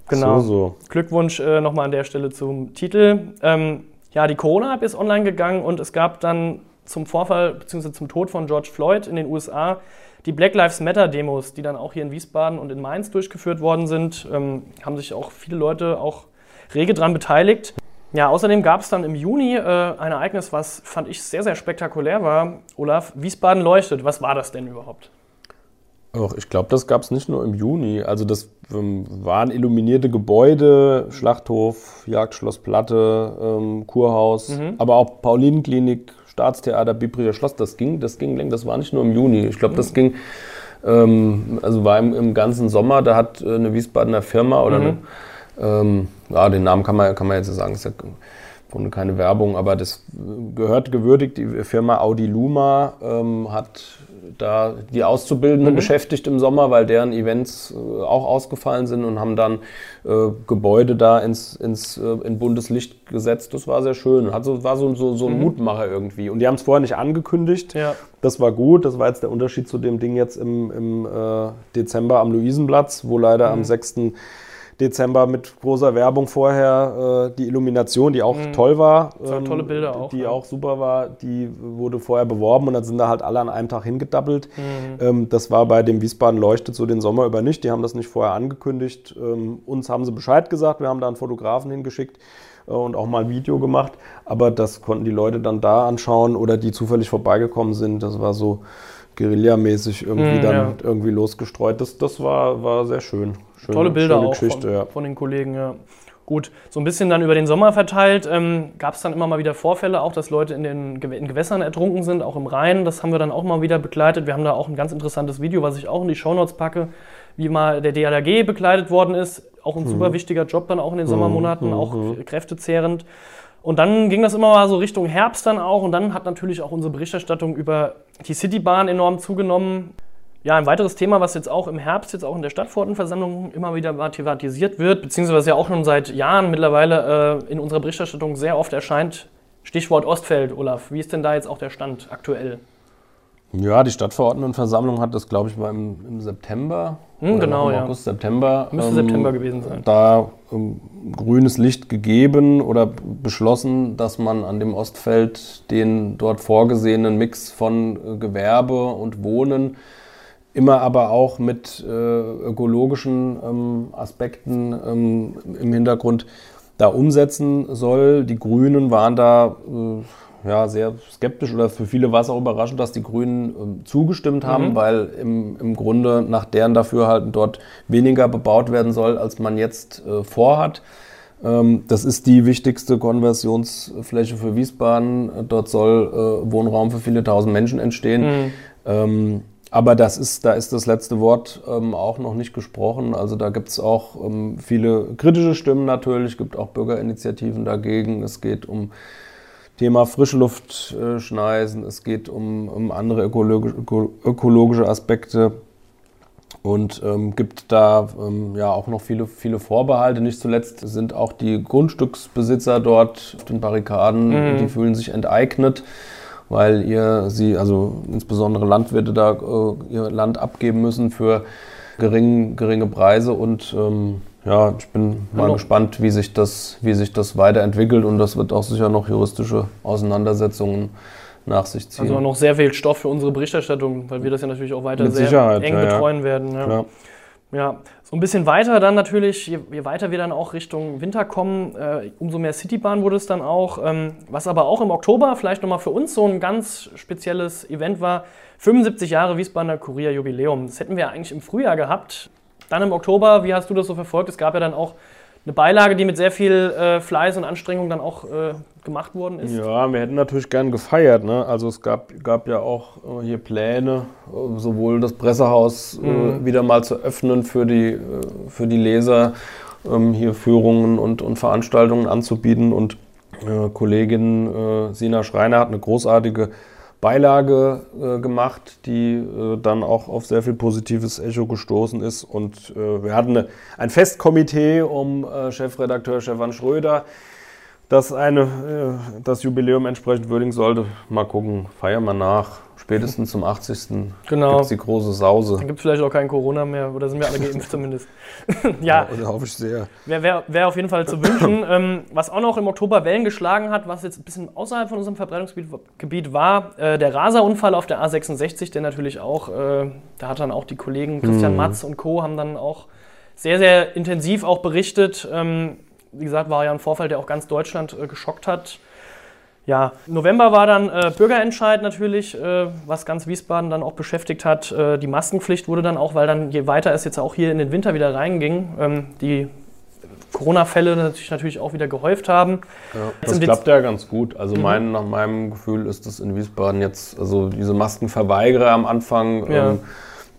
Genau. So, so. Glückwunsch äh, nochmal an der Stelle zum Titel. Ähm, ja, die Corona-App ist online gegangen und es gab dann zum Vorfall bzw. zum Tod von George Floyd in den USA Die Black Lives Matter Demos, die dann auch hier in Wiesbaden und in Mainz durchgeführt worden sind, ähm, haben sich auch viele Leute auch rege daran beteiligt. Ja, außerdem gab es dann im Juni äh, ein Ereignis, was fand ich sehr, sehr spektakulär war. Olaf, Wiesbaden leuchtet. Was war das denn überhaupt? Och, ich glaube, das gab es nicht nur im Juni. Also das ähm, waren illuminierte Gebäude, Schlachthof, Jagdschloss Platte, ähm, Kurhaus, mhm. aber auch Paulinenklinik, Staatstheater, Bibrier Schloss. Das ging, das ging länger. Das war nicht nur im Juni. Ich glaube, das mhm. ging, ähm, also war im, im, ganzen Sommer. Da hat äh, eine Wiesbadener Firma oder mhm. eine ähm, ja, den Namen kann man, kann man jetzt sagen, ist ja Grunde keine Werbung, aber das gehört gewürdigt. Die Firma Audi Luma ähm, hat da die Auszubildenden mhm. beschäftigt im Sommer, weil deren Events äh, auch ausgefallen sind und haben dann äh, Gebäude da ins, ins äh, in buntes Licht gesetzt. Das war sehr schön. Also war so, so, so ein mhm. Mutmacher irgendwie. Und die haben es vorher nicht angekündigt. Ja. Das war gut. Das war jetzt der Unterschied zu dem Ding jetzt im, im äh, Dezember am Luisenplatz, wo leider mhm. am 6. Dezember mit großer Werbung vorher äh, die Illumination, die auch mhm. toll war. Ähm, tolle Bilder auch. Die ja. auch super war, die wurde vorher beworben und dann sind da halt alle an einem Tag hingedappelt. Mhm. Ähm, das war bei dem Wiesbaden Leuchtet so den Sommer über nicht. Die haben das nicht vorher angekündigt. Ähm, uns haben sie Bescheid gesagt, wir haben da einen Fotografen hingeschickt äh, und auch mal ein Video gemacht. Aber das konnten die Leute dann da anschauen oder die zufällig vorbeigekommen sind. Das war so Guerilla-mäßig irgendwie mm, dann ja. irgendwie losgestreut. Das, das war, war sehr schön. Schöne, Tolle Bilder auch von, ja. von, den Kollegen, ja. Gut, so ein bisschen dann über den Sommer verteilt ähm, gab es dann immer mal wieder Vorfälle, auch dass Leute in den in Gewässern ertrunken sind, auch im Rhein. Das haben wir dann auch mal wieder begleitet. Wir haben da auch ein ganz interessantes Video, was ich auch in die Shownotes packe, wie mal der DLRG begleitet worden ist. Auch ein mhm. super wichtiger Job dann auch in den Sommermonaten, mhm. auch mhm. kräftezehrend. Und dann ging das immer mal so Richtung Herbst dann auch. Und dann hat natürlich auch unsere Berichterstattung über die Citybahn enorm zugenommen. Ja, ein weiteres Thema, was jetzt auch im Herbst, jetzt auch in der Stadtverordnetenversammlung immer wieder thematisiert wird, beziehungsweise ja auch schon seit Jahren mittlerweile äh, in unserer Berichterstattung sehr oft erscheint, Stichwort Ostfeld, Olaf. Wie ist denn da jetzt auch der Stand aktuell? Ja, die Stadtverordnetenversammlung hat das, glaube ich, mal im, im September. Hm, genau, im August, ja. September. Müsste ähm, September gewesen sein. Da ähm, grünes Licht gegeben oder beschlossen, dass man an dem Ostfeld den dort vorgesehenen Mix von äh, Gewerbe und Wohnen immer aber auch mit äh, ökologischen ähm, Aspekten ähm, im Hintergrund da umsetzen soll. Die Grünen waren da äh, ja, sehr skeptisch oder für viele war es auch überraschend, dass die Grünen äh, zugestimmt haben, mhm. weil im, im Grunde nach deren Dafürhalten dort weniger bebaut werden soll, als man jetzt äh, vorhat. Ähm, das ist die wichtigste Konversionsfläche für Wiesbaden. Dort soll äh, Wohnraum für viele tausend Menschen entstehen. Mhm. Aber das ist, da ist das letzte Wort ähm, auch noch nicht gesprochen. Also da gibt es auch ähm, viele kritische Stimmen natürlich, es gibt auch Bürgerinitiativen dagegen. Es geht um Thema frische Luft äh, schneisen, es geht um, um andere ökologisch, ökologische Aspekte und ähm, gibt da ähm, ja auch noch viele, viele Vorbehalte. Nicht zuletzt sind auch die Grundstücksbesitzer dort auf den Barrikaden, mhm. die fühlen sich enteignet weil ihr sie, also insbesondere Landwirte da äh, ihr Land abgeben müssen für gering, geringe Preise und ähm, ja, ich bin mal Hallo. gespannt, wie sich, das, wie sich das weiterentwickelt und das wird auch sicher noch juristische Auseinandersetzungen nach sich ziehen. Also noch sehr viel Stoff für unsere Berichterstattung, weil wir das ja natürlich auch weiter Mit sehr Sicherheit, eng ja, betreuen ja. werden. Ja. Ja, ein bisschen weiter dann natürlich, je, je weiter wir dann auch Richtung Winter kommen, äh, umso mehr Citybahn wurde es dann auch. Ähm, was aber auch im Oktober vielleicht nochmal für uns so ein ganz spezielles Event war, 75 Jahre Wiesbadener Kurier Jubiläum. Das hätten wir eigentlich im Frühjahr gehabt. Dann im Oktober, wie hast du das so verfolgt? Es gab ja dann auch eine Beilage, die mit sehr viel äh, Fleiß und Anstrengung dann auch äh, gemacht worden ist. Ja, wir hätten natürlich gern gefeiert. Ne? Also es gab, gab ja auch äh, hier Pläne, äh, sowohl das Pressehaus äh, mhm. wieder mal zu öffnen für die, äh, für die Leser, ähm, hier Führungen und, und Veranstaltungen anzubieten. Und Kollegin Sina Schreiner hat eine großartige Beilage äh, gemacht, die äh, dann auch auf sehr viel positives Echo gestoßen ist. Und äh, wir hatten eine, ein Festkomitee um äh, Chefredakteur Stefan Schröder. Das eine, äh, das Jubiläum entsprechend würdigen sollte. Mal gucken, feiern wir nach. Spätestens zum 80. Genau. gibt es die große Sause. Dann gibt es vielleicht auch kein Corona mehr oder sind wir alle geimpft zumindest. ja, Ja, hoffe ich sehr. wäre wär, wär auf jeden Fall zu wünschen. ähm, was auch noch im Oktober Wellen geschlagen hat, was jetzt ein bisschen außerhalb von unserem Verbreitungsgebiet Gebiet war, äh, der Raserunfall auf der A66, der natürlich auch, äh, da hat dann auch die Kollegen Christian Matz und Co. haben dann auch sehr, sehr intensiv auch berichtet. Ähm, wie gesagt, war ja ein Vorfall, der auch ganz Deutschland äh, geschockt hat. Ja, November war dann äh, Bürgerentscheid natürlich, äh, was ganz Wiesbaden dann auch beschäftigt hat. Äh, die Maskenpflicht wurde dann auch, weil dann je weiter es jetzt auch hier in den Winter wieder reinging, ähm, die Corona-Fälle natürlich, natürlich auch wieder gehäuft haben. Ja, das klappt ja ganz gut. Also mein, nach meinem Gefühl ist es in Wiesbaden jetzt, also diese Maskenverweigerer am Anfang, Ja.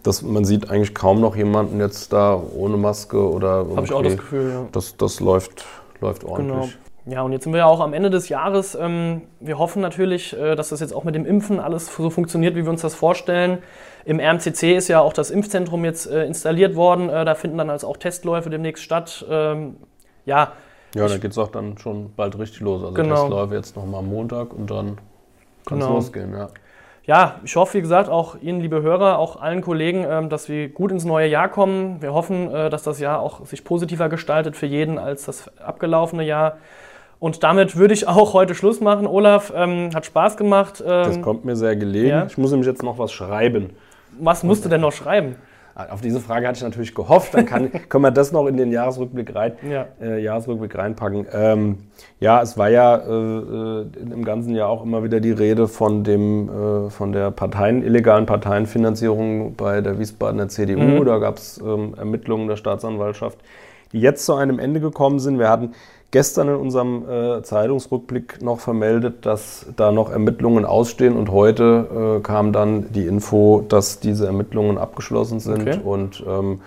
Ähm, das, man sieht eigentlich kaum noch jemanden jetzt da ohne Maske oder Habe ich auch das Gefühl, ja. Das, das läuft, läuft ordentlich. Genau. Ja, und jetzt sind wir ja auch am Ende des Jahres. Ähm, wir hoffen natürlich, äh, dass das jetzt auch mit dem Impfen alles so funktioniert, wie wir uns das vorstellen. Im RMCC ist ja auch das Impfzentrum jetzt äh, installiert worden. Äh, da finden dann also auch Testläufe demnächst statt. Ähm, ja, Ja, da geht es auch dann schon bald richtig los. Also Genau. Testläufe jetzt nochmal am Montag und dann kann es Genau. losgehen. Ja. Ja, ich hoffe, wie gesagt, auch Ihnen, liebe Hörer, auch allen Kollegen, ähm, dass wir gut ins neue Jahr kommen. Wir hoffen, äh, dass das Jahr auch sich positiver gestaltet für jeden als das abgelaufene Jahr. Und damit würde ich auch heute Schluss machen. Olaf, ähm, hat Spaß gemacht. Das Ähm, kommt mir sehr gelegen. ja. Ich muss nämlich jetzt noch was schreiben. was musst du denn noch schreiben? Auf diese Frage hatte ich natürlich gehofft. Dann kann, können wir das noch in den Jahresrückblick, rein, Ja. äh, Jahresrückblick reinpacken. Ähm, ja, es war ja äh, äh, im ganzen Jahr auch immer wieder die Rede von, dem, äh, von der Parteien, illegalen Parteienfinanzierung bei der Wiesbadener CDU. Mhm. Da gab es ähm, Ermittlungen der Staatsanwaltschaft, die jetzt zu einem Ende gekommen sind. Wir hatten gestern in unserem äh, Zeitungsrückblick noch vermeldet, dass da noch Ermittlungen ausstehen und heute äh, kam dann die Info, dass diese Ermittlungen abgeschlossen sind Okay. und ähm,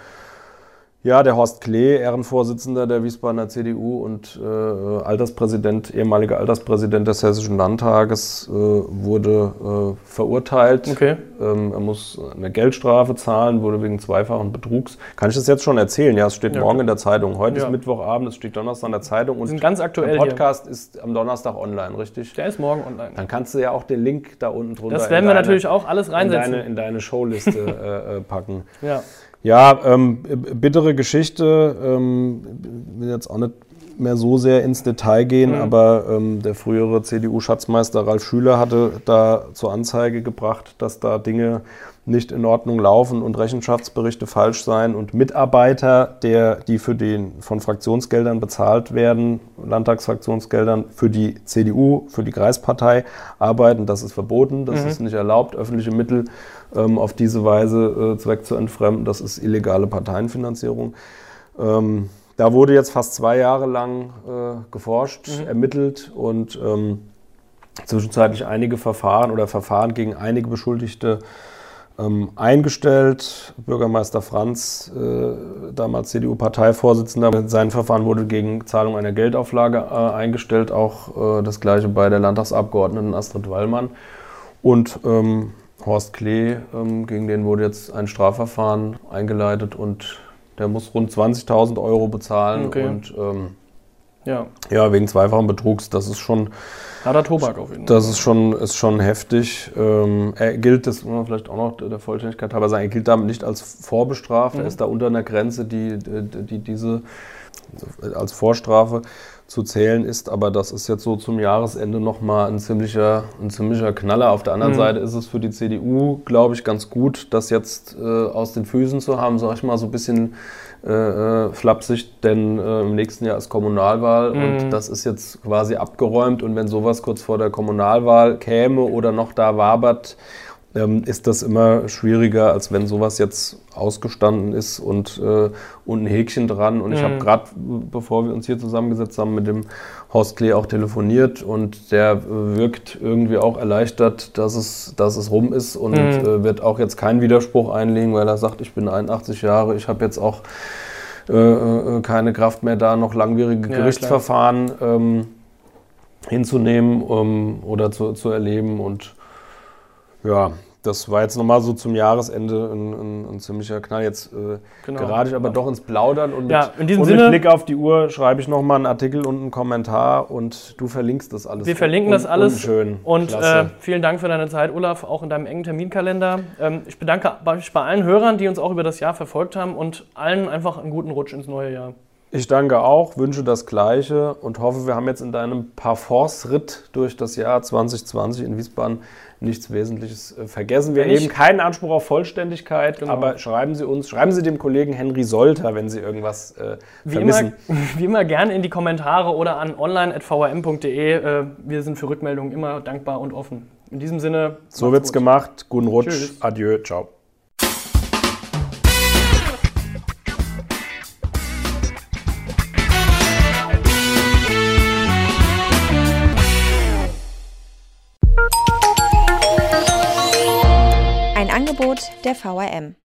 ja, der Horst Klee, Ehrenvorsitzender der Wiesbadener CDU und äh, Alterspräsident, ehemaliger Alterspräsident des Hessischen Landtages, äh, wurde äh, verurteilt. Okay. Ähm, er muss eine Geldstrafe zahlen, wurde wegen zweifachen Betrugs. Kann ich das jetzt schon erzählen? Ja, es steht Ja, morgen in der Zeitung. Heute Ja. ist Mittwochabend, es steht Donnerstag in der Zeitung und sind ganz der aktuell hier. Podcast ist am Donnerstag online, richtig? Der ist morgen online. Dann kannst du ja auch den Link da unten drunter Das werden in wir deine- natürlich auch alles in reinsetzen. deine, in deine Showliste äh, äh, packen. Ja. Ja, ähm, bittere Geschichte. Ähm, will jetzt auch nicht mehr so sehr ins Detail gehen, Mhm. aber ähm, der frühere CDU-Schatzmeister Ralf Schüler hatte da zur Anzeige gebracht, dass da Dinge nicht in Ordnung laufen und Rechenschaftsberichte falsch seien und Mitarbeiter, der, die für den von Fraktionsgeldern bezahlt werden, Landtagsfraktionsgeldern für die CDU, für die Kreispartei arbeiten. Das ist verboten, das Mhm. ist nicht erlaubt, öffentliche Mittel ähm, auf diese Weise äh, Zweck zu entfremden. Das ist illegale Parteienfinanzierung. Ähm, da wurde jetzt fast zwei Jahre lang äh, geforscht, Mhm. ermittelt und ähm, zwischenzeitlich einige Verfahren oder Verfahren gegen einige Beschuldigte ähm, eingestellt. Bürgermeister Franz, äh, damals CDU-Parteivorsitzender, sein Verfahren wurde gegen Zahlung einer Geldauflage äh, eingestellt. Auch äh, das gleiche bei der Landtagsabgeordneten Astrid Wallmann. Und ähm, Horst Klee, ähm, gegen den wurde jetzt ein Strafverfahren eingeleitet und der muss rund 20.000 Euro bezahlen. Okay. Und ähm, ja. ja, wegen zweifachen Betrugs, das ist schon Harter Tobak auf jeden Fall. das ist schon, ist schon heftig. Ähm, er gilt, das muss man vielleicht auch noch der Vollständigkeit halber sagen, er gilt damit nicht als vorbestraft. Mhm. Er ist da unter einer Grenze, die, die, die diese als Vorstrafe zu zählen ist. Aber das ist jetzt so zum Jahresende nochmal ein ziemlicher, ein ziemlicher Knaller. Auf der anderen Mhm. Seite ist es für die CDU, glaube ich, ganz gut, das jetzt äh, aus den Füßen zu haben, sag ich mal, so ein bisschen äh, äh, flapsig, denn äh, im nächsten Jahr ist Kommunalwahl Mhm. und das ist jetzt quasi abgeräumt und wenn sowas kurz vor der Kommunalwahl käme oder noch da wabert, ähm, ist das immer schwieriger, als wenn sowas jetzt ausgestanden ist und, äh, und ein Häkchen dran. Und ich Mhm. habe gerade, bevor wir uns hier zusammengesetzt haben, mit dem Horst Klee auch telefoniert und der äh, wirkt irgendwie auch erleichtert, dass es, dass es rum ist und Mhm. äh, wird auch jetzt keinen Widerspruch einlegen, weil er sagt, ich bin 81 Jahre, ich habe jetzt auch äh, äh, keine Kraft mehr da, noch langwierige Ja, Gerichtsverfahren ähm, hinzunehmen ähm, oder zu, zu erleben. Und ja, das war jetzt nochmal so zum Jahresende ein, ein, ein ziemlicher Knall. Jetzt äh, Genau. gerate ich aber doch ins Plaudern und, Ja, mit, in diesem und Sinne- mit Blick auf die Uhr schreibe ich nochmal einen Artikel und einen Kommentar und du verlinkst das alles. Wir verlinken das alles. Unschön. Und äh, vielen Dank für deine Zeit, Olaf, auch in deinem engen Terminkalender. Ähm, ich bedanke mich bei allen Hörern, die uns auch über das Jahr verfolgt haben und allen einfach einen guten Rutsch ins neue Jahr. Ich danke auch, wünsche das Gleiche und hoffe, wir haben jetzt in deinem Parforce-Ritt durch das Jahr 2020 in Wiesbaden nichts Wesentliches äh, vergessen. Wir erheben keinen Anspruch auf Vollständigkeit, Genau. aber schreiben Sie uns, schreiben Sie dem Kollegen Henry Solter, wenn Sie irgendwas äh, Wie immer, vermissen. wie immer gerne in die Kommentare oder an online.vrm.de. Äh, wir sind für Rückmeldungen immer dankbar und offen. In diesem Sinne. So wird's gut. gemacht. Guten Rutsch. Tschüss. Adieu. Ciao. Angebot der VRM.